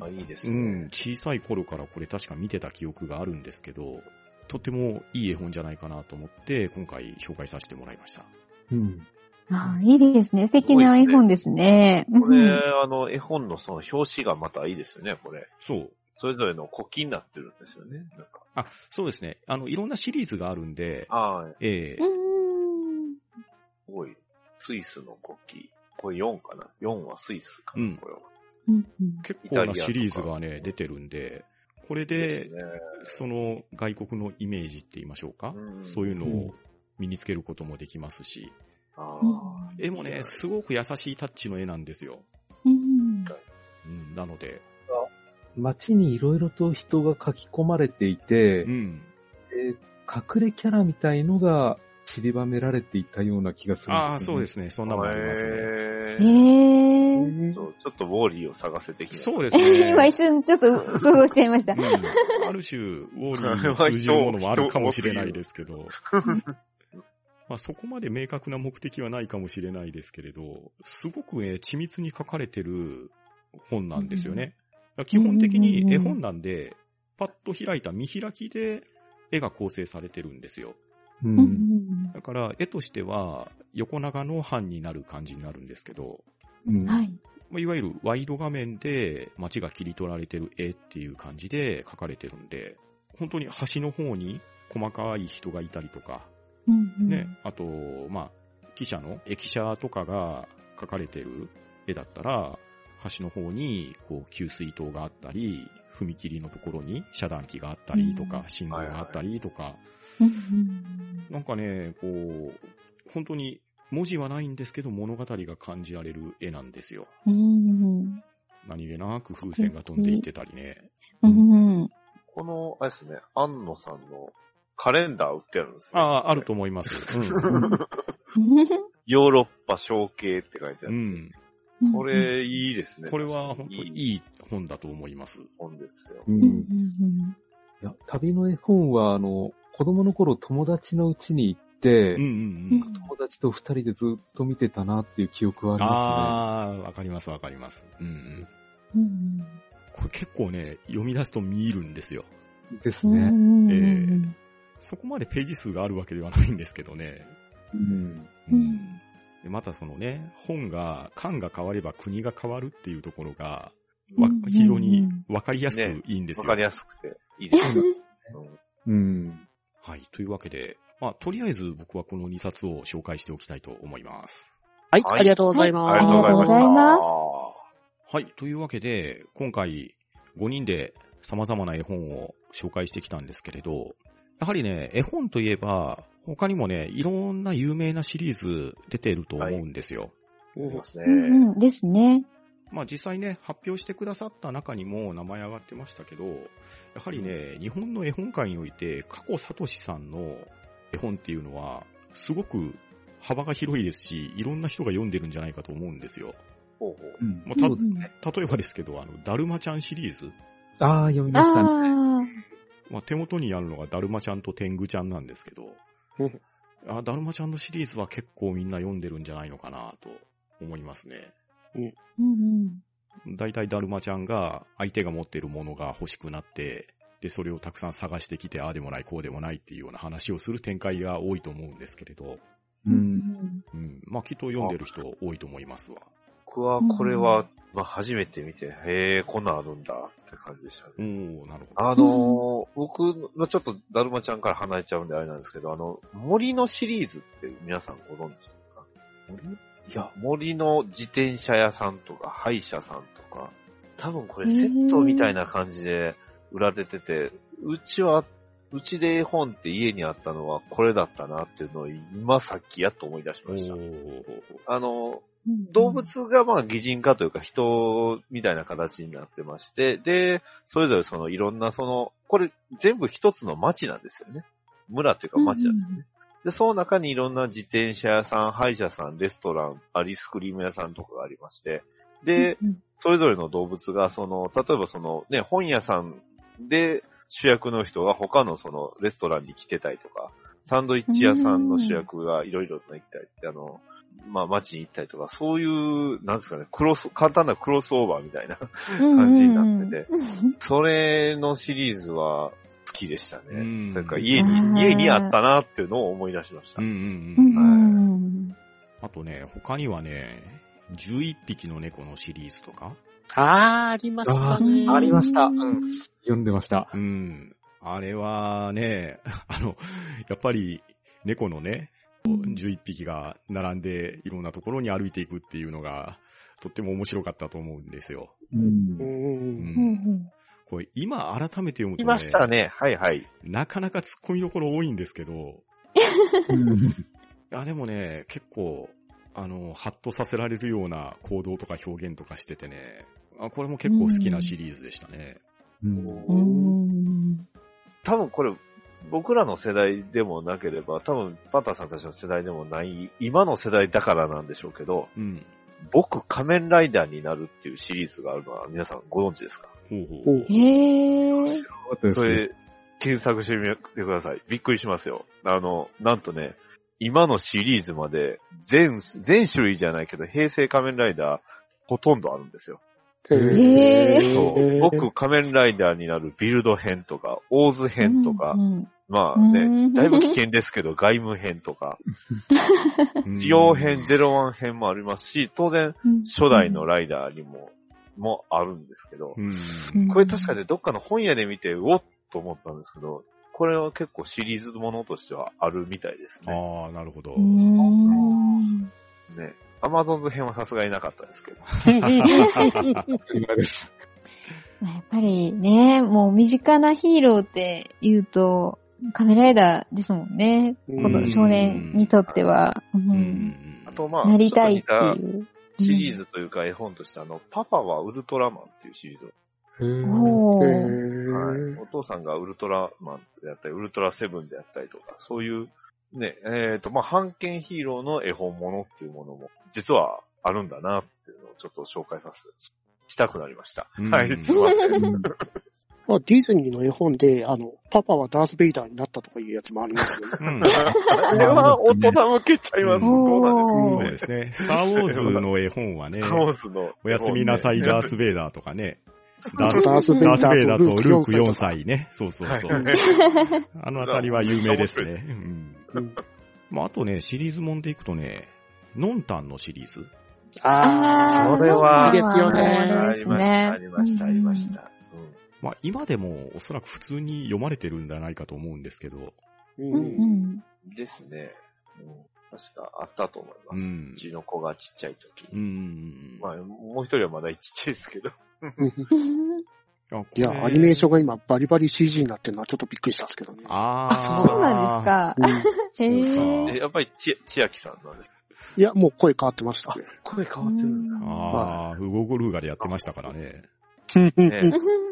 あ、いいですうん、ね。小さい頃からこれ確か見てた記憶があるんですけど、とてもいい絵本じゃないかなと思って、今回紹介させてもらいました。うん。ああ、いいですね。素敵な絵本ですね。これうん、あの、絵本のその表紙がまたいいですよね、これ。そう。それぞれの国旗になってるんですよね。なんか。あ、そうですね。あの、いろんなシリーズがあるんで、ああ、ええうんすごい。スイスの国旗。これ4かな ?4 はスイスかな、うんこれは。結構なシリーズがね、出てるんで、これで。その外国のイメージって言いましょうか、うんそういうのを身につけることもできますし、絵もね、すごく優しいタッチの絵なんですよ。なので、街にいろいろと人が書き込まれていて、うん、で隠れキャラみたいのが散りばめられていたような気がするね。ああ、そうですね。そんなもんありますね。へへーちょっとウォーリーを探せ的な。そうですね。今一瞬ちょっと想像しちゃいましたう。ん、ある種、ウォーリーに通じるものもあるかもしれないですけど、[LAUGHS] まあそこまで明確な目的はないかもしれないですけれど、すごくね、緻密に書かれてる本なんですよね。基本的に絵本なんで、パッと開いた見開きで絵が構成されてるんですよ。う。うんんだから絵としては横長の版になる感じになるんですけど、うん。はい。まあいわゆるワイド画面で街が切り取られてる絵っていう感じで描かれてるんで、本当に端の方に細かい人がいたりとか、うんね、あと、まあ、記者の駅舎とかが描かれてる絵だったら、端の方に、こう、給水塔があったり、踏切のところに遮断機があったりとか、うん信号があったりとか、うんなんかね、こう、本当に文字はないんですけど物語が感じられる絵なんですよ。うん何気なく風船が飛んでいってたりね。うんこの、あれですね、安野さんのカレンダー売ってあるんですよ。ああ、あると思います。ヨーロッパ小系って書いてあうん。うる。ん。これ、いいですね。これは本当にいいい本だと思います。本ですよ。ううんん。いや、旅の絵本は、あの、子供の頃友達の家に行って、うんうんうん。友達と二人でずっと見てたなっていう記憶はありまああ、わかりますわかります。うんうん。うんこれ結構ね、読み出すと見入るんですよ。すね。ですうね。んえそこまでページ数があるわけではないんですけどね。うん。うんでまたそのね、本が、漢が変われば国が変わるっていうところが、わうん非常にわかりやすくねいいんですよ。わかりやすくていいですね。うんうん。はい。というわけで、まあ、とりあえず僕はこの2冊を紹介しておきたいと思います。はい、はいありがとうございます。ありがとうござい。ありがとうございますはい。というわけで、今回5人で様々な絵本を紹介してきたんですけれど、やはりね、絵本といえば、他にもね、いろんな有名なシリーズ出てると思うんですよ。ありますね。うんうんですね。まあ実際ね、発表してくださった中にも名前上がってましたけど、やはりね、日本の絵本界において、過去聡さんの絵本っていうのは、すごく幅が広いですし、いろんな人が読んでるんじゃないかと思うんですよ。ほうほううんまあ。例えばですけど、あの、だるまちゃんシリーズ。ああ、読みましたね。あまあ、手元にあるのがだるまちゃんと天狗ちゃんなんですけどうん、あだるまちゃんのシリーズは結構みんな読んでるんじゃないのかなと思いますね。あ。うんうんだいたいだるまちゃんが相手が持ってるものが欲しくなって、で、それをたくさん探してきて、ああでもない、こうでもないっていうような話をする展開が多いと思うんですけれど、う。うんんうん。まあ、きっと読んでる人多いと思いますわ。僕はこれは、まあ、初めて見て、へえ、こんなんあるんだって感じでしたね。おー、なるほど。あのー僕のちょっとだるまちゃんから離れちゃうんであれなんですけど、あの、森のシリーズって皆さんご存知ですか？森？いや、森の自転車屋さんとか、歯医者さんとか、多分これセットみたいな感じで売られてて、うちは、うちで絵本って家にあったのはこれだったなっていうのを今さっきやっと思い出しおました。ー。あの、うん動物がまあ擬人化というか人みたいな形になってまして、で、それぞれそのいろんなその、これ全部一つの町なんですよね。村というか町なんですよね。で、その中にいろんな自転車屋さん、歯医者さん、レストラン、アイスクリーム屋さんとかがありまして、で、うんそれぞれの動物が、その、例えばそのね、本屋さんで主役の人が他のそのレストランに来てたりとか、サンドイッチ屋さんの主役がいろいろと行ったり、あの、まあ街に行ったりとか、そういう、なんですかね、クロス、簡単なクロスオーバーみたいな感じになってて、それのシリーズは好きでしたね。うんなんか家に、家にあったなっていうのを思い出しました。うんうんううん。んうんあとね、他にはね、11匹の猫のシリーズとか、あー、ありましたね。ありました。うん。読んでました。うん。あれはね、[LAUGHS] あの、やっぱり猫のね、11匹が並んでいろんなところに歩いていくっていうのが、とっても面白かったと思うんですよ。これ今改めて読むといましたね。はいはい。なかなか突っ込みどころ多いんですけど、うん。[LAUGHS] いやでもね、結構、あの、ハッとさせられるような行動とか表現とかしててね、あこれも結構好きなシリーズでしたね。うん。多分これ、僕らの世代でもなければ、多分パンタンさんたちの世代でもない、今の世代だからなんでしょうけど、うん。僕仮面ライダーになるっていうシリーズがあるのは皆さんご存知ですか？ほうほう。おうへー。それ、検索してみてください。びっくりしますよ。あの、なんとね、今のシリーズまで、全、全種類じゃないけど、平成仮面ライダー、ほとんどあるんですよ。へー。そう。僕、仮面ライダーになるビルド編とか、オーズ編とか、うんまあうん。ね、だいぶ危険ですけど、[LAUGHS] 外務編とか、使用編、ゼロワン編もありますし、当然、うん。初代のライダーにも、もあるんですけど、これ確かね、どっかの本屋で見て、うおっと思ったんですけど、これは結構シリーズものとしてはあるみたいですね。ああ、なるほど。ね。アマゾンズ編はさすがになかったですけど。[LAUGHS] やっぱりね、もう身近なヒーローって言うと、仮面ライダーですもんね。うんこの少年にとっては。ううんん。あとまあ、なりたいっていう。たシリーズというか絵本としてあの、パパはウルトラマンっていうシリーズをおはいー。お父さんがウルトラマンであったり、ウルトラセブンであったりとか、そういう、ね、えっ、と、まあ、反剣ヒーローの絵本ものっていうものも、実はあるんだなっていうのをちょっと紹介させ、したくなりました。うんはい、すいません。まあ、ディズニーの絵本で、あの、パパはダース・ベイダーになったとかいうやつもありますよね。うん。あれは大人向けちゃいます。そうですね。スター・ウォーズの絵本はねスタ、ーウォーズの。おやすみなさい、ダース・ベイダーとかね。ダースダース・ベイダダーとルークルーク4 4歳歳ね。そうそうそう。はいあのあたりは有名ですね。うんまあ、あとね、シリーズもんでいくとね、ノンタンのシリーズ？ああーそれは、いいですよねありました、ありました、ありまし。た。うんまあ、今でもおそらく普通に読まれてるんじゃないかと思うんですけど、ー。ううんんですね。うん確かあったと思います。ううんちの子がちっちゃい時うに。ん。まあ、もう一人はまだちっちゃいですけど。いや、アニメーションが今バリバリ CG になってるのはちょっとびっくりしたんですけどね。ああ、そうなんです。か。うん [LAUGHS] へえやっぱりち、千秋さんなんです。いや、もう声変わってましたね。声変わってるんだ。ああ、ウゴゴルーガでやってましたからね。ね、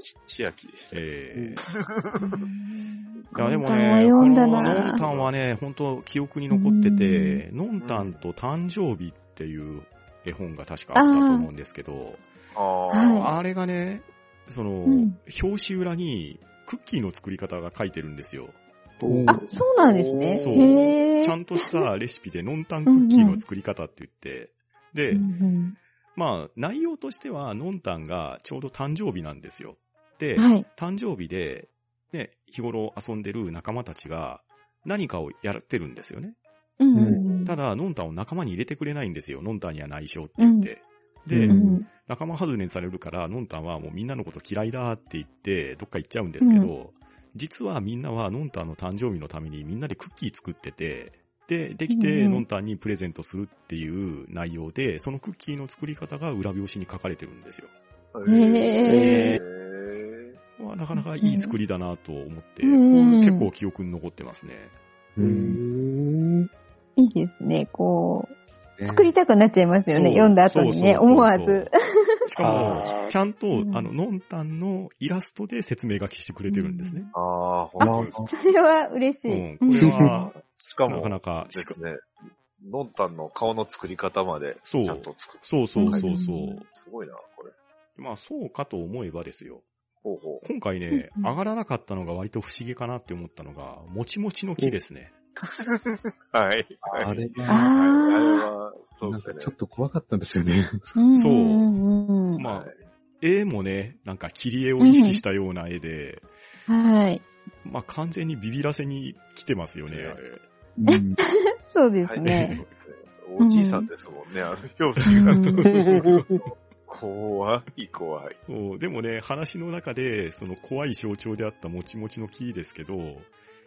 ち千秋でした。ええうんいや、でもね、読んだこのノなンタンはね、本当記憶に残ってて、ノンタンと誕生日っていう絵本が確かあったと思うんですけど、ああ、はあれがね、その、うん表紙裏にクッキーの作り方が書いてるんですよ。うんあ、そうなんですね。そうちゃんとしたレシピでノンタンクッキーの作り方って言って、で、うんうんまあ、内容としては、ノンタンがちょうど誕生日なんですよ。で、はい。誕生日で、ね、日頃遊んでる仲間たちが何かをやってるんですよね。うんうんただ、ノンタンを仲間に入れてくれないんですよ。ノンタンには内緒って言って。で、うんうん仲間外れにされるから、ノンタンはもうみんなのこと嫌いだって言って、どっか行っちゃうんですけど、実はみんなはノンタンの誕生日のためにみんなでクッキー作ってて、で、できてノンタンにプレゼントするっていう内容で、そのクッキーの作り方が裏表紙に書かれてるんですよ。へーまあ、なかなかいい作りだなと思って、うん結構記憶に残ってますね。うーん。いいですね。こう、ね作りたくなっちゃいますよね。読んだ後にね、そうそうそうそう思わず。しかもちゃんと、うんあの、ノンタンのイラストで説明書きしてくれてるんですね。ああ、ほんとです。それは嬉しい。うん、これは、しかも、なかなか、ですね。ノンタンの顔の作り方まで、ちそうゃんと作っそうそうそうそう。うんすごいな、これ。まあ、そうかと思えばですよ。ほうほう。今回ね、うん上がらなかったのが割と不思議かなって思ったのが、もちもちの木ですね。はい。あれあは、はいあれあは、そうですね。ちょっと怖かったんですよね。ー。そうんんうんまあはい、絵もね、なんか切り絵を意識したような絵で、はい。まあ完全にビビらせに来てますよね、あれ。う [LAUGHS] んそうですはいね。おじいさんですもんね、あの表紙が。うん怖い、怖い。そうでもね、話の中で、その怖い象徴であったもちもちの木ですけど、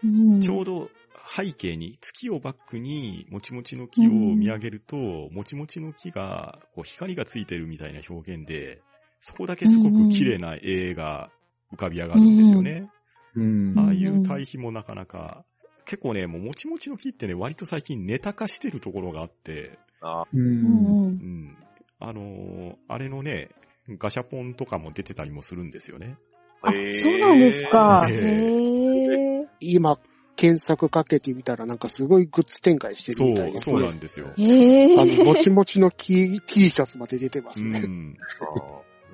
うんちょうど背景に、月をバックにもちもちの木を見上げると、もちもちの木がこう光がついてるみたいな表現で、そこだけすごく綺麗な絵が浮かび上がるんですよね。うんああいう対比もなかなか、結構ね、もうもちもちの木ってね、割と最近ネタ化してるところがあって、あううんんうん。あのーあれのね、ガシャポンとかも出てたりもするんですよね。あ、そうなんですか。へへー。今、検索かけてみたらなんかすごいグッズ展開してそう、るみたいですそうなんですよ。へえ。あの、もちもちの T, T シャツまで出てますね。うん。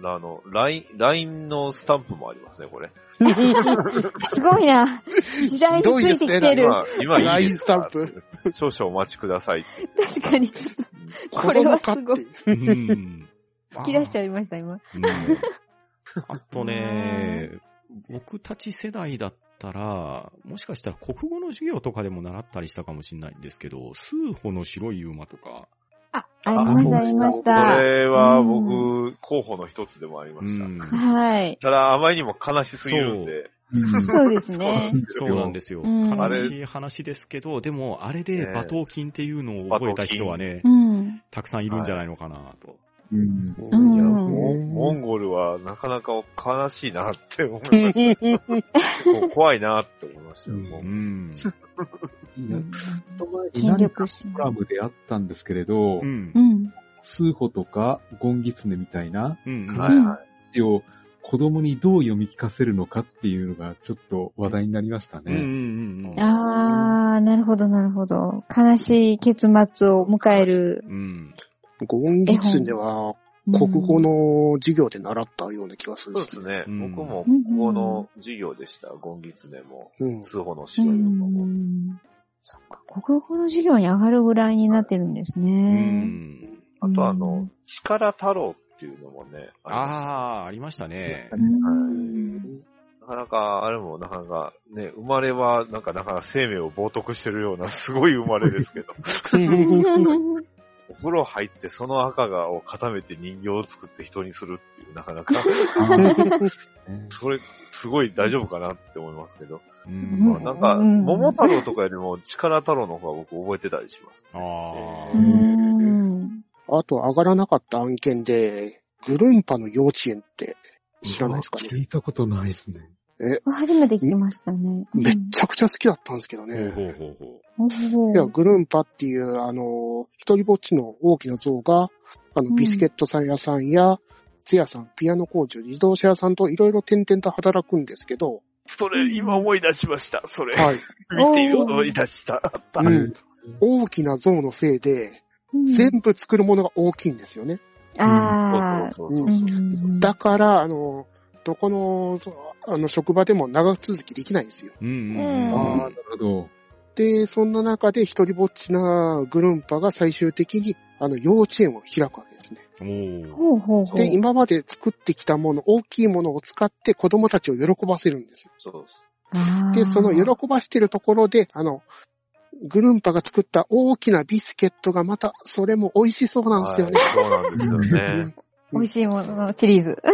あの、LINE、LINE のスタンプもありますね、これ。[LAUGHS] すごいな。時代についてきてる。今、今いい LINE スタンプ。少々お待ちください。確かに。これはすごい。子供かっていううん。吹き出しちゃいました、今。うんあとね、僕たち世代だったら、もしかしたら国語の授業とかでも習ったりしたかもしれないんですけど、数歩の白い馬とか、あ、ありました、ありましこた。れはう僕、候補の一つでもありまうした。ん。はい。ただ、あまりにも悲しすぎるんで、そうですね。そうなんですよ。うん悲しい話ですけど、でも、あれで馬頭琴っていうのを覚えた人はね、うん。たくさんいるんじゃないのかなと。うん。うんいやモンゴルはなかなか悲しいなって思いました。[LAUGHS] 結構怖いなって思いましたよ。うんもううん。いや権何か。コラムであったんですけれどう、んう。ん。スーホとかゴンギツネみたいなうん。はいはい。詩を子供にどう読み聞かせるのかっていうのがちょっと話題になりましたうんうんね。うんうん。あー、なるほど、なるほど。悲しい結末を迎える。うん。ゴンギツネは国語の授業で習ったような気がするしそうですね。うん僕も国語の授業でした。ゴンギツネも、うん。通報のう白いのも。ん。そっか、国語の授業に上がるぐらいになってるんですうね。ん。あとあの、力太郎っていうのもね、あああ、ありましたね。なかなか、あれもなかなか、ね、生まれはなんかなかなか生命を冒涜してるようなすごい生まれですけど、[LAUGHS] お風呂入ってその赤がを固めて人形を作って人にするっていう、なかなか、[LAUGHS] それ、すごい大丈夫かなって思いますけど。うんまあなんか、うん桃太郎とかよりも力太郎の方が僕覚えてたりします。あうあ。ん。あと上がらなかった案件で、グルンパの幼稚園って知らないですかね？聞いたことないですね。初めて聞きましたね。めっちゃくちゃ好きだったんですけどほうね。ほうほうほう。ゃいや、グルンパっていう、あの、一人ぼっちの大きな像が、あの、うんビスケットさん屋さんや、ツヤさん、ピアノ工場、自動車屋さんといろいろ点々と働くんですけど、それ、今思い出しました。それ。はい。見て思い出した。あった。うん大きな像のせいで、全部作るものが大きいんですよね。ああ。うんだから、あの、どこの、あの、職場でも長続きできないんですよ。うんうんうんああ、なるほど。で、そんな中で一人ぼっちなグルンパが最終的に、あの、幼稚園を開くわけですね。ほうほうほう。で、今まで作ってきたもの、大きいものを使って子供たちを喜ばせるんですよ。そうです。で、その喜ばしてるところで、あの、グルンパが作った大きなビスケットがまた、それも美味しそうなんですよね。はいそうなんですよね。[LAUGHS] 美味しいもののシリーズ。[LAUGHS]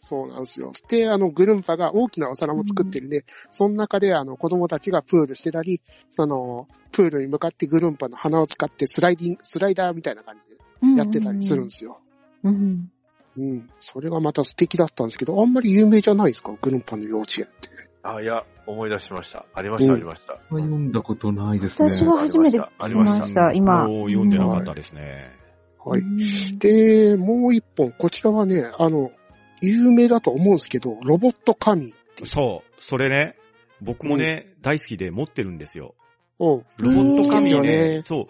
そうなんですよ。で、あの、グルンパが大きなお皿も作ってるんで、その中で、あの、子供たちがプールしてたり、その、プールに向かってグルンパの鼻を使ってスライディング、スライダーみたいな感じでやってたりするんですよ。うん。うん。それがまた素敵だったんですけど、あんまり有名じゃないですかグルンパの幼稚園って。あ、いや、思い出しました。ありました、うんありました。読んだことないですね。私は初めて聞きました、今。もう読んでなかったですね。はい。い。で、もう一本、こちらはね、あの、有名だと思うんですけど、ロボット神。そう。それね、僕もね、大好きで持ってるんですよ。うん。ロボット神いいですよね、ねそう。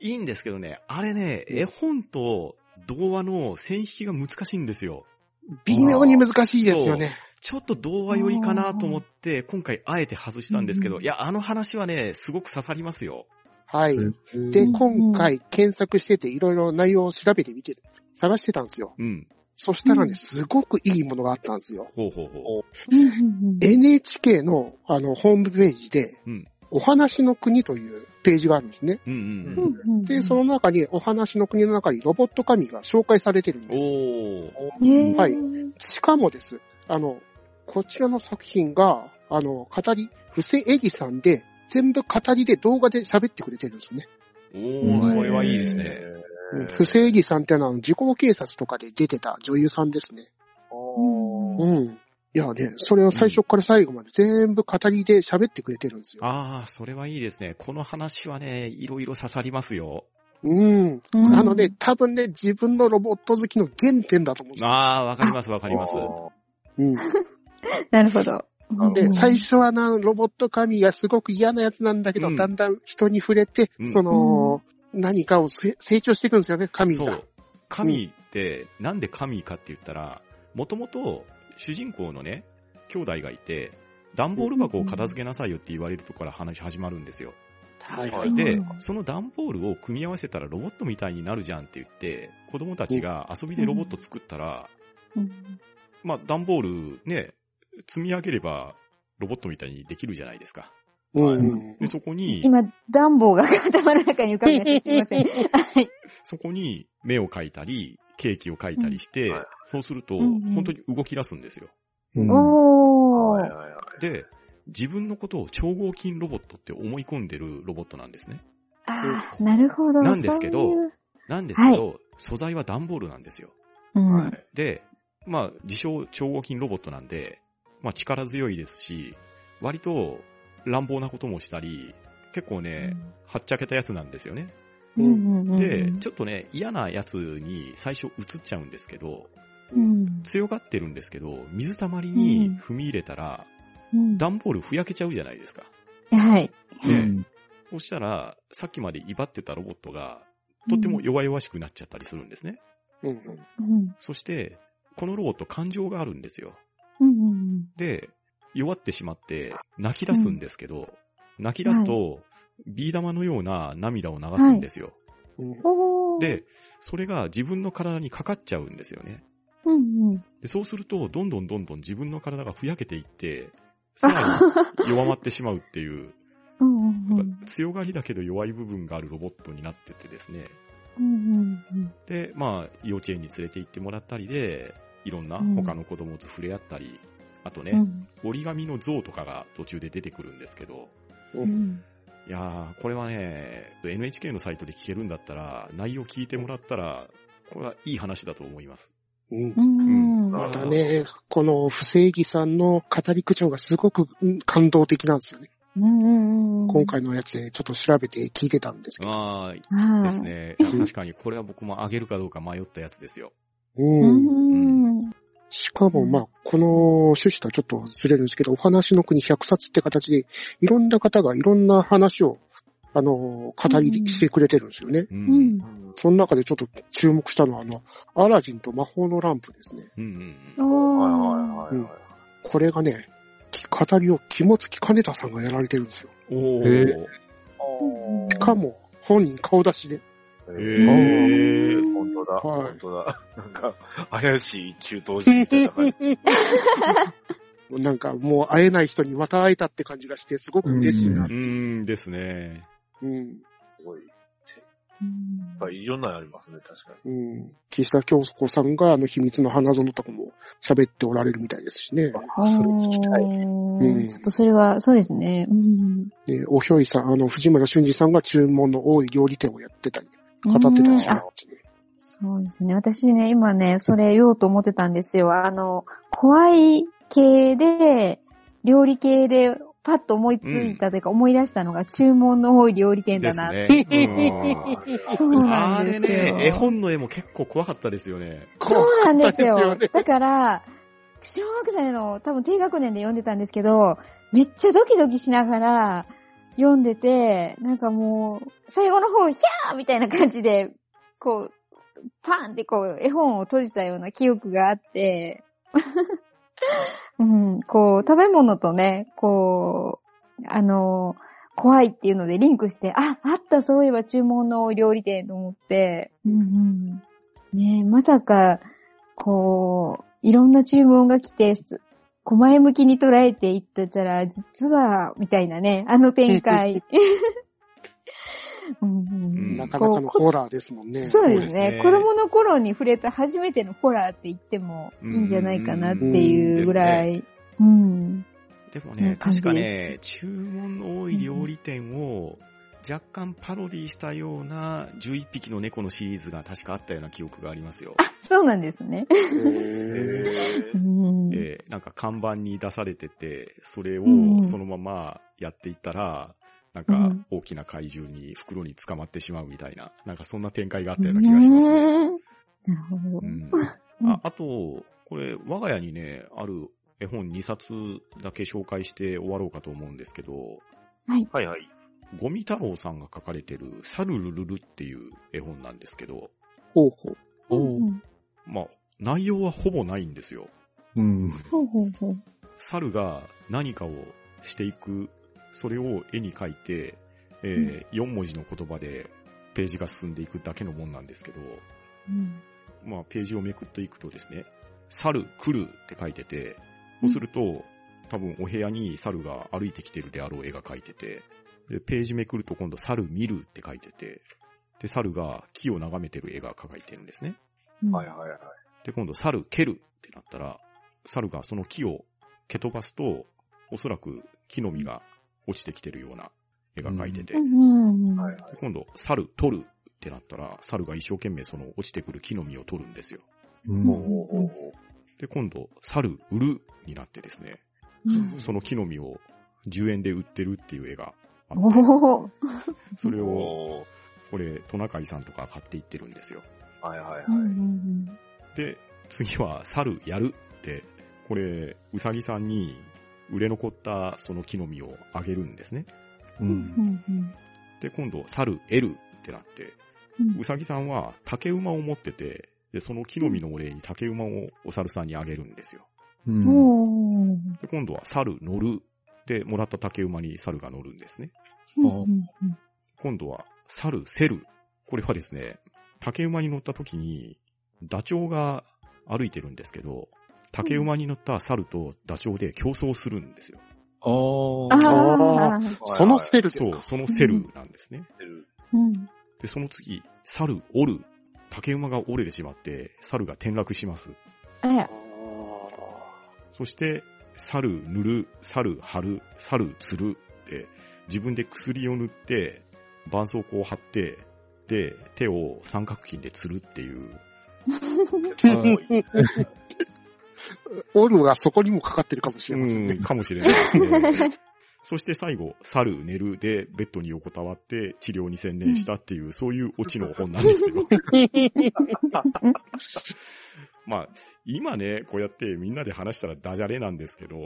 いいんですけどね、あれね、絵本と童話の線引きが難しいんですよ。微妙に難しいですよね。ちょっと童話寄りかなと思って、今回あえて外したんですけど、うんいや、あの話はね、すごく刺さりますよ。はい。うんで、うん今回検索してていろいろ内容を調べてみて、探してたんですよ。うん。そしたらね、うんすごくいいものがあったんですよ。ほうほうほう。NHK のあの、ホームページで、うんお話の国というページがあるんですね。で、その中に、お話の国の中にロボット神が紹介されてるんです。おはいしかもです。あの、こちらの作品が、あの、語り、布施エリさんで、全部語りで動画で喋ってくれてるんですね。おー、それはいいですね。布施エリさんってのは、あの時効警察とかで出てた女優さんですね。うんうん。いやね、それを最初から最後まで全部語りで喋ってくれてるんですよ。ああ、それはいいですね。この話はね、いろいろ刺さりますよ。うん。うんあのね、多分ね、自分のロボット好きの原点だと思うんですよ。ああ、わかりますわかります。うん。[LAUGHS] なるほど。で、うん。最初はな、ロボット神がすごく嫌なやつなんだけど、うん。だんだん人に触れて、うん。その、何かをせ成長していくんですよね、神が。そう。。神って、なんで神かって言ったら、もともと主人公のね、兄弟がいて、段ボール箱を片付けなさいよって言われるところから話始まるんですよ。はいはい。でう、ん。その段ボールを組み合わせたらロボットみたいになるじゃんって言って、子供たちが遊びでロボット作ったら、うん。まあ、段ボールね、積み上げればロボットみたいにできるじゃないですか。うん。で、そこに、今、暖房が頭の中に浮かびました。すいません。[LAUGHS] はい。そこに目を描いたり、ケーキを描いたりして、うんはいそうすると、本当に動き出すんですよ。うんおー。はいはいはい。で、自分のことを超合金ロボットって思い込んでるロボットなんですね。ああ、なるほど。なんですけどそういうなんですけど、素材は段ボールなんですよ。うん。はいで、まあ、自称超合金ロボットなんで、まあ力強いですし、割と乱暴なこともしたり、結構ね、はっちゃけたやつなんですよね。うんうんうんで、ちょっとね、嫌なやつに最初映っちゃうんですけど、うん強がってるんですけど、水たまりに踏み入れたら、うん段ボールふやけちゃうじゃないですか。はい。で、そしたら、さっきまで威張ってたロボットが、とっても弱々しくなっちゃったりするんですね。うん。うんそして、このロボット感情があるんですよ。で、弱ってしまって泣き出すんですけど、泣き出すと、ビー玉のような涙を流すんですよ。で、それが自分の体にかかっちゃうんですよね。うんうん。でそうすると、どんどんどんどん自分の体がふやけていって、さらに弱まってしまうっていう、[LAUGHS] うんうんうんなんか強がりだけど弱い部分があるロボットになっててですね。うんうんで、まあ、幼稚園に連れて行ってもらったりで、いろんなうん他の子供と触れ合ったり、あとね、うん折り紙の像とかが途中で出てくるんですけど、うんいやー、これはね、NHK のサイトで聞けるんだったら、内容聞いてもらったら、これはいい話だと思います。うんうんまたね、この不正義さんの語り口調がすごくうん感動的なんですよね。うん今回のやつでちょっと調べて聞いてたんですけど。ああ、はいですね。確かにこれは僕もあげるかどうか迷ったやつですよ。ううん。んしかも、まあ、この趣旨とはちょっとずれるんですけど、お話の国100冊って形で、いろんな方がいろんな話を、あの、語りしてくれてるんですよね。う。うんんその中でちょっと注目したのは、あの、アラジンと魔法のランプですね。うんはいーはいはいはい。これがね、語りを肝付金田さんがやられてるんですよ。おへー。しかも、本人顔出しで。えへーだ、はい本当だ。なんか、怪しい中東人みたいな感じ。[LAUGHS] なんかもう会えない人にまた会えたって感じがして、すごく嬉しいな。うーんですね。うん。すごい。いっうんぱいいろんなのありますね、確かに。うん。岸田京子さんがあの秘密の花園とかも喋っておられるみたいですしね。おそれ聞きたい。ーうんちょっとそれは、そうですね。うんで、おひょいさん、あの、藤村俊二さんが注文の多い料理店をやってたり、語ってたりしうんあますね。そうですね。私ね、今ね、それ言おうと思ってたんですよ。あの、怖い系で、料理系で、パッと思いついたというか、思い出したのが注文の多い料理店だな。ね。うんそうなあれんですよ。ね、絵本の絵も結構怖かったですよね。そうなんですよ。だから、小学生の多分低学年で読んでたんですけど、めっちゃドキドキしながら読んでて、なんかもう、最後の方、ヒャーみたいな感じで、こう、パンってこう、絵本を閉じたような記憶があって、[LAUGHS] うん、こう、食べ物とね、こう、あの、怖いっていうのでリンクして、あ、あった、そういえば注文の料理店と思って、うんうん。ね、まさか、こう、いろんな注文が来て、こ前向きに捉えていってたら、実は、みたいなね、あの展開。[LAUGHS] うんうんうんなかなかのホラーですもんね。そうですねね。子供の頃に触れた初めてのホラーって言ってもいいんじゃないかなっていうぐらい。うん。でもね、確かでね、注文の多い料理店を若干パロディしたような11匹の猫のシリーズが確かあったような記憶がありますよ。そうなんですね。[LAUGHS] えーなんか看板に出されてて、それをうんそのままやっていったら、なんかうん大きな怪獣に袋に捕まってしまうみたいな、なんかそんな展開があったような気がしますね。うんなるほどう。んうん [LAUGHS] ああと、これ、我が家にね、ある絵本2冊だけ紹介して終わろうかと思うんですけど、はいはい。ゴミ太郎さんが書かれてるサルルルルっていう絵本なんですけど、ほうほう。おうんまあ、内容はほぼないんですよ。うん。ほうほうほう。猿が何かをしていく、それを絵に描いて、えー4文字の言葉でページが進んでいくだけのもんなんですけど、うんまあ、ページをめくっていくとですね、猿来るって書いてて、そうすると、多分お部屋に猿が歩いてきてるであろう絵が描いてて、で、ページめくると今度猿見るって書いてて、で、猿が木を眺めてる絵が描いてるんですね。うんはいはいはい。で、今度猿蹴るってなったら、猿がその木を蹴飛ばすと、おそらく木の実が落ちてきてるような絵が描いてて、今度猿取るってなったら、猿が一生懸命その落ちてくる木の実を取るんですよ。で、今度、猿売るになってですね、うん。その木の実を10円で売ってるっていう絵があって。それを、おこれ、トナカイさんとか買っていってるんですよ。ーはいはいはい。で、次は、猿やるって、これ、うさぎさんに売れ残ったその木の実をあげるんですね。う。うんで、今度、猿得るってなって、うさぎさんは竹馬を持ってて、で、その木の実のお礼に竹馬をお猿さんにあげるんですよ。うん。で、今度は猿乗る。で、もらった竹馬に猿が乗るんですね。今度は、猿セル。これはですね、竹馬に乗った時に、ダチョウが歩いてるんですけど、竹馬に乗った猿とダチョウで競争するんですよ。あーああ、そのステルですか？そう、そのセルなんですね。うん。で、その次、猿折る。竹馬が折れてしまって、猿が転落します。あら、そして、猿塗る、猿貼る、猿釣るで、自分で薬を塗って、絆創膏を貼って、で、手を三角筋で釣るっていう、[LAUGHS] オルがそこにもかかってるかもしれませんね。うん [LAUGHS] かもしれないですね。そして最後、猿寝るで、ベッドに横たわって治療に専念したっていう、そういうオチの本なんですよ。[LAUGHS] まあ、今ね、こうやってみんなで話したらダジャレなんですけど、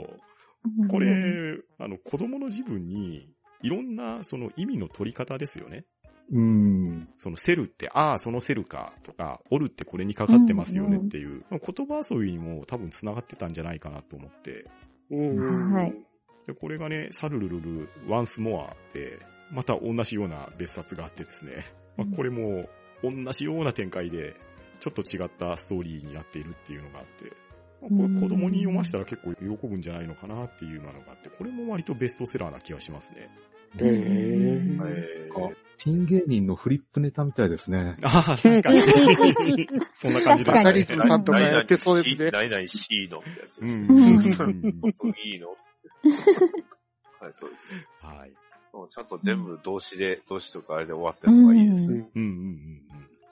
これ、あの、子供の自分に、いろんな、その意味の取り方ですよね。うん。そのセルって、ああ、そのセルか、とか、オルってこれにかかってますよねっていう、言葉遊びにも多分繋がってたんじゃないかなと思って、うん。はい。で、これがね、サルルルル、ワンスモアで、また同じような別冊があってですね、まあ、これも同じような展開で、ちょっと違ったストーリーになっているっていうのがあって、まあこれ子供に読ませたら結構喜ぶんじゃないのかなっていうのがあって、これも割とベストセラーな気がしますね。へーえあピン芸人のフリップネタみたいですね。ああ、確かに。[LAUGHS] そんな感じです確かにリズムさんとかやってそうですね何々 C のってやつ。うん。うんうん次の。はい、そうです。はい。もうちゃんと全部動詞で、動詞とかあれで終わってるのがいいですね。うんうんうんうん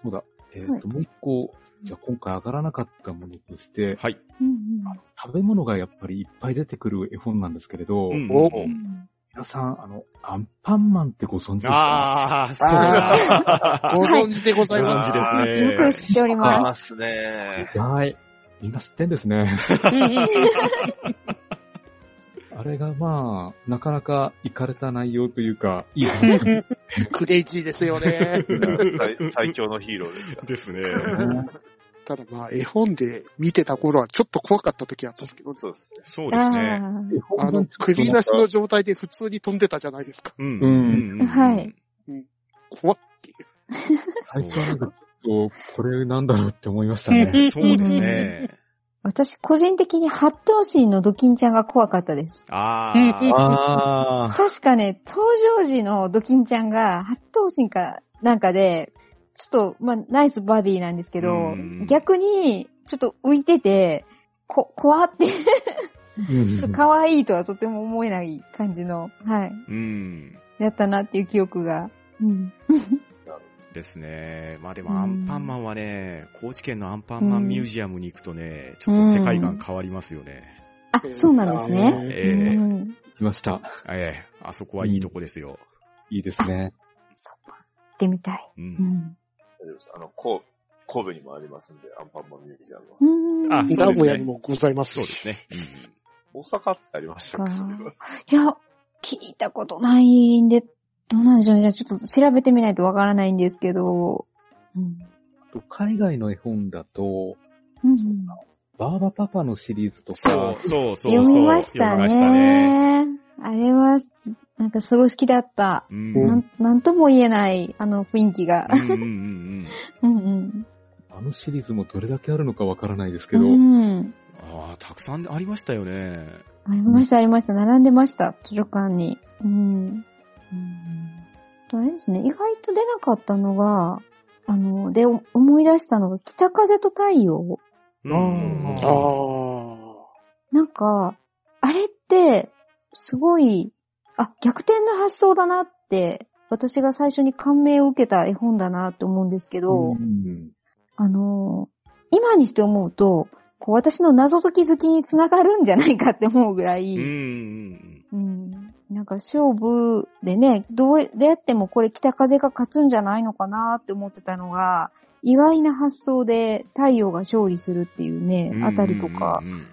そうだ。えっ、そうと、もう一個、じゃあ今回上がらなかったものとして、はい。うん食べ物がやっぱりいっぱい出てくる絵本なんですけれど、うんおうんうん皆さん、あの、アンパンマンってご存知ですか？ああ、そうあだ。[LAUGHS] ご存知でございごます。存知ですね。よく知っておりあま。ますすね。はい。みんな知ってんですね。[LAUGHS] あれがまあ、なかなかイかれた内容というか、いい話 [LAUGHS] クレイジーですよね。最最強のヒーローですかですね。ただまあ、絵本で見てた頃はちょっと怖かった時あったんですけど、そうですね。そうですね。ああの、首なしの状態で普通に飛んでたじゃないですか。うんうんはい。怖っっていう。最初はなんこれなんだろうって思いましたね。[LAUGHS] そうですね。私、個人的に八頭身のドキンちゃんが怖かったです。あああ。確かね、登場時のドキンちゃんが八頭身かなんかで、ちょっと、まあ、ナイスバディなんですけどうん、逆に、ちょっと浮いてて、こ、怖って、うん [LAUGHS] 可愛いとはとても思えない感じの、はい、あ。うん。やったなっていう記憶が。うん。[LAUGHS] ですね。まあでもうんアンパンマンはね、高知県のアンパンマンミュージアムに行くとね、ちょっと世界観変わりますよね。あ、そうなんですね。ええうん。来ました。ええ、あそこはいいとこですよ。いいですね。そうか。行ってみたい。う。うんん。大丈夫です。あの、こう神戸にもありますんで、アンパンマンミュージアムは。うん。あそうですね名古屋にもございますし。そうですね。大阪ってありましたっけそれは。いや、聞いたことないんで、どうなんでしょうね。じゃあちょっと調べてみないとわからないんですけど。うん。海外の絵本だと、うんバーバパパのシリーズとそかう、、そうそう読そう。みました読みましたね。ね。あれは、なんかすごい好きだった。うん。なうんんなんとも言えない、あの雰囲気が。うんうんうん。[LAUGHS] うんうん。あのシリーズもどれだけあるのかわからないですけど、うん。ああ、たくさんありましたよね。ありました、ありました。並んでました、図書館に。うん。うん。とあれですね、意外と出なかったのが、あの、で、お思い出したのが、北風と太陽。うん。ああ。なんか、あれって、すごい、あ、逆転の発想だなって、私が最初に感銘を受けた絵本だなって思うんですけど、うんあのー今にして思うと、こう私の謎解き好きにつながるんじゃないかって思うぐらい、うんうんうん。なんか勝負でね、どうでやってもこれ北風が勝つんじゃないのかなって思ってたのが、意外な発想で太陽が勝利するっていうねう、ん。あたりとかう、んうん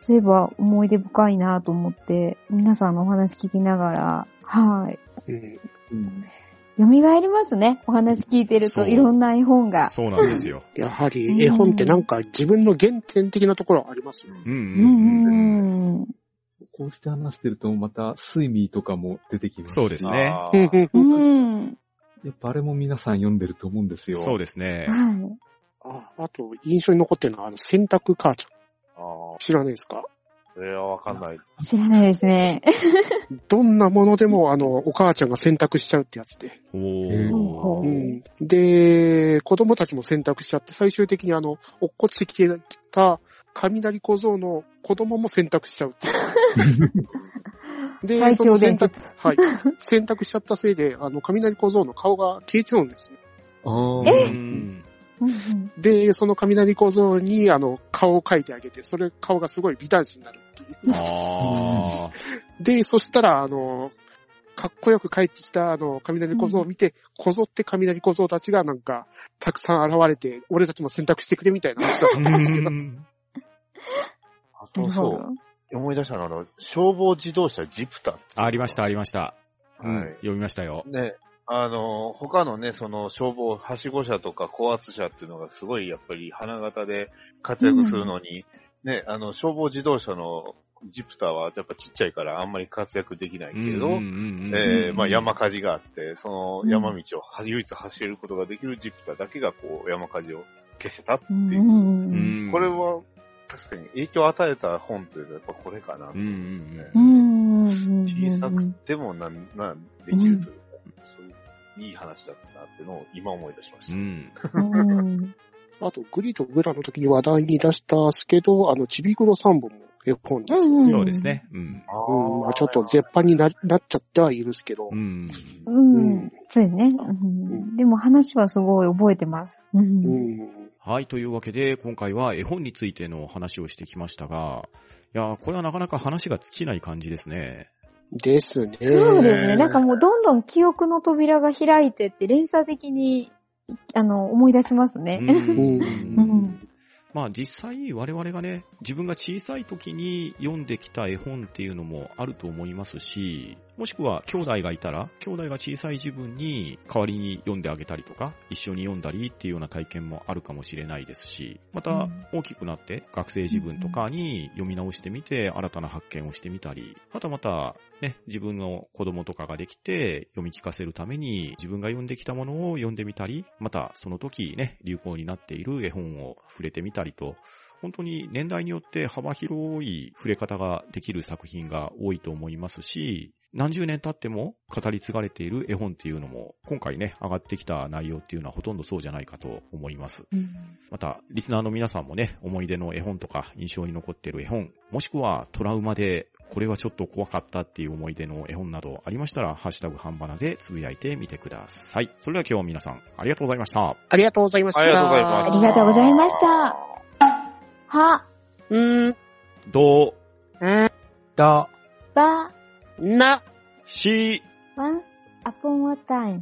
そういえば思い出深いなと思って、皆さんのお話聞きながら、はい。うんうん蘇りますね。お話聞いてるといろんな絵本が。そうなんですよ。[LAUGHS] やはり絵本ってなんか自分の原点的なところありますよ。うんうんううん。ん。こうして話してると、また、スイミーとかも出てきますしそうですねあうん。やっぱあれも皆さん読んでると思うんですよ。そうですね。はい。ああと、印象に残ってるのは、あの、洗濯母ちゃん。知らないですか？それはわかんない。知らないですね。どんなものでも、あの、お母ちゃんが洗濯しちゃうってやつで。うん。で、子供たちも洗濯しちゃって、最終的にあの、落っこちてきた雷小僧の子供も洗濯しちゃうっていう。で、その洗濯伝説、はい。洗濯しちゃったせいで、あの、雷小僧の顔が消えちゃうんですね。あうーんうんうんで、その雷小僧に、あの、顔を描いてあげて、それ、顔がすごい美男子になるっていう。あで、そしたら、あの、かっこよく帰ってきた、あの、雷小僧を見て、こぞって雷小僧たちがなんか、たくさん現れて、俺たちも選択してくれみたいな話だあ。ったんですけど。あなとそう。。思い出したのは、あの、消防自動車ジプタありました、ありました。うんはい読みましたよ。ね、あの、他のね、その消防、はしご車とか高圧車っていうのがすごいやっぱり花形で活躍するのに、ね、あの、消防自動車のジプターはやっぱちっちゃいからあんまり活躍できないけれど、うんうんうんえーまあ山火事があって、そうん。の山道を唯一走ることができるジプターだけがこう山火事を消せたってういう。んうん。うんこれは確かに影響を与えた本というのはやっぱこれかな。うんうんうんうん。うん小さくてもなん、なん、できるというか、そういう、いい話だったなっていうのを今思い出しましうた。ん。うん [LAUGHS] あと、グリとグラの時に話題に出したっすけど、あの、ちびぐろ三本も絵本ですようんね。そうですね。うん。うん、まあちょっと絶版にななっちゃってはいるんすけど。うん。ううんん。そうですね。うんでも話はすごい覚えてます。う。うんん。はい。というわけで、今回は絵本についての話をしてきましたが、いやー、これはなかなか話が尽きない感じですね。ですね。そうですね。なんかもうどんどん記憶の扉が開いてって連鎖的に、あの、思い出しますね。うんうんまあ実際我々がね、自分が小さい時に読んできた絵本っていうのもあると思いますし、もしくは兄弟がいたら、兄弟が小さい自分に代わりに読んであげたりとか、一緒に読んだりっていうような体験もあるかもしれないですし、また大きくなって学生自分とかに読み直してみて新たな発見をしてみたり、はたまたね、自分の子供とかができて読み聞かせるために自分が読んできたものを読んでみたり、またその時ね、流行になっている絵本を触れてみたりと、本当に年代によって幅広い触れ方ができる作品が多いと思いますし、何十年経っても語り継がれている絵本っていうのも、今回ね、上がってきた内容っていうのはほとんどそうじゃないかと思います。また、リスナーの皆さんもね、思い出の絵本とか印象に残っている絵本、もしくはトラウマで、これはちょっと怖かったっていう思い出の絵本などありましたら、ハッシュタグ半ばなでつぶやいてみてください。それでは今日は皆さん、ありがとうございました。ありがとうございました。ありがとうございますありがとうございました。は、ん、どだ、ば、な、し、once upon a time.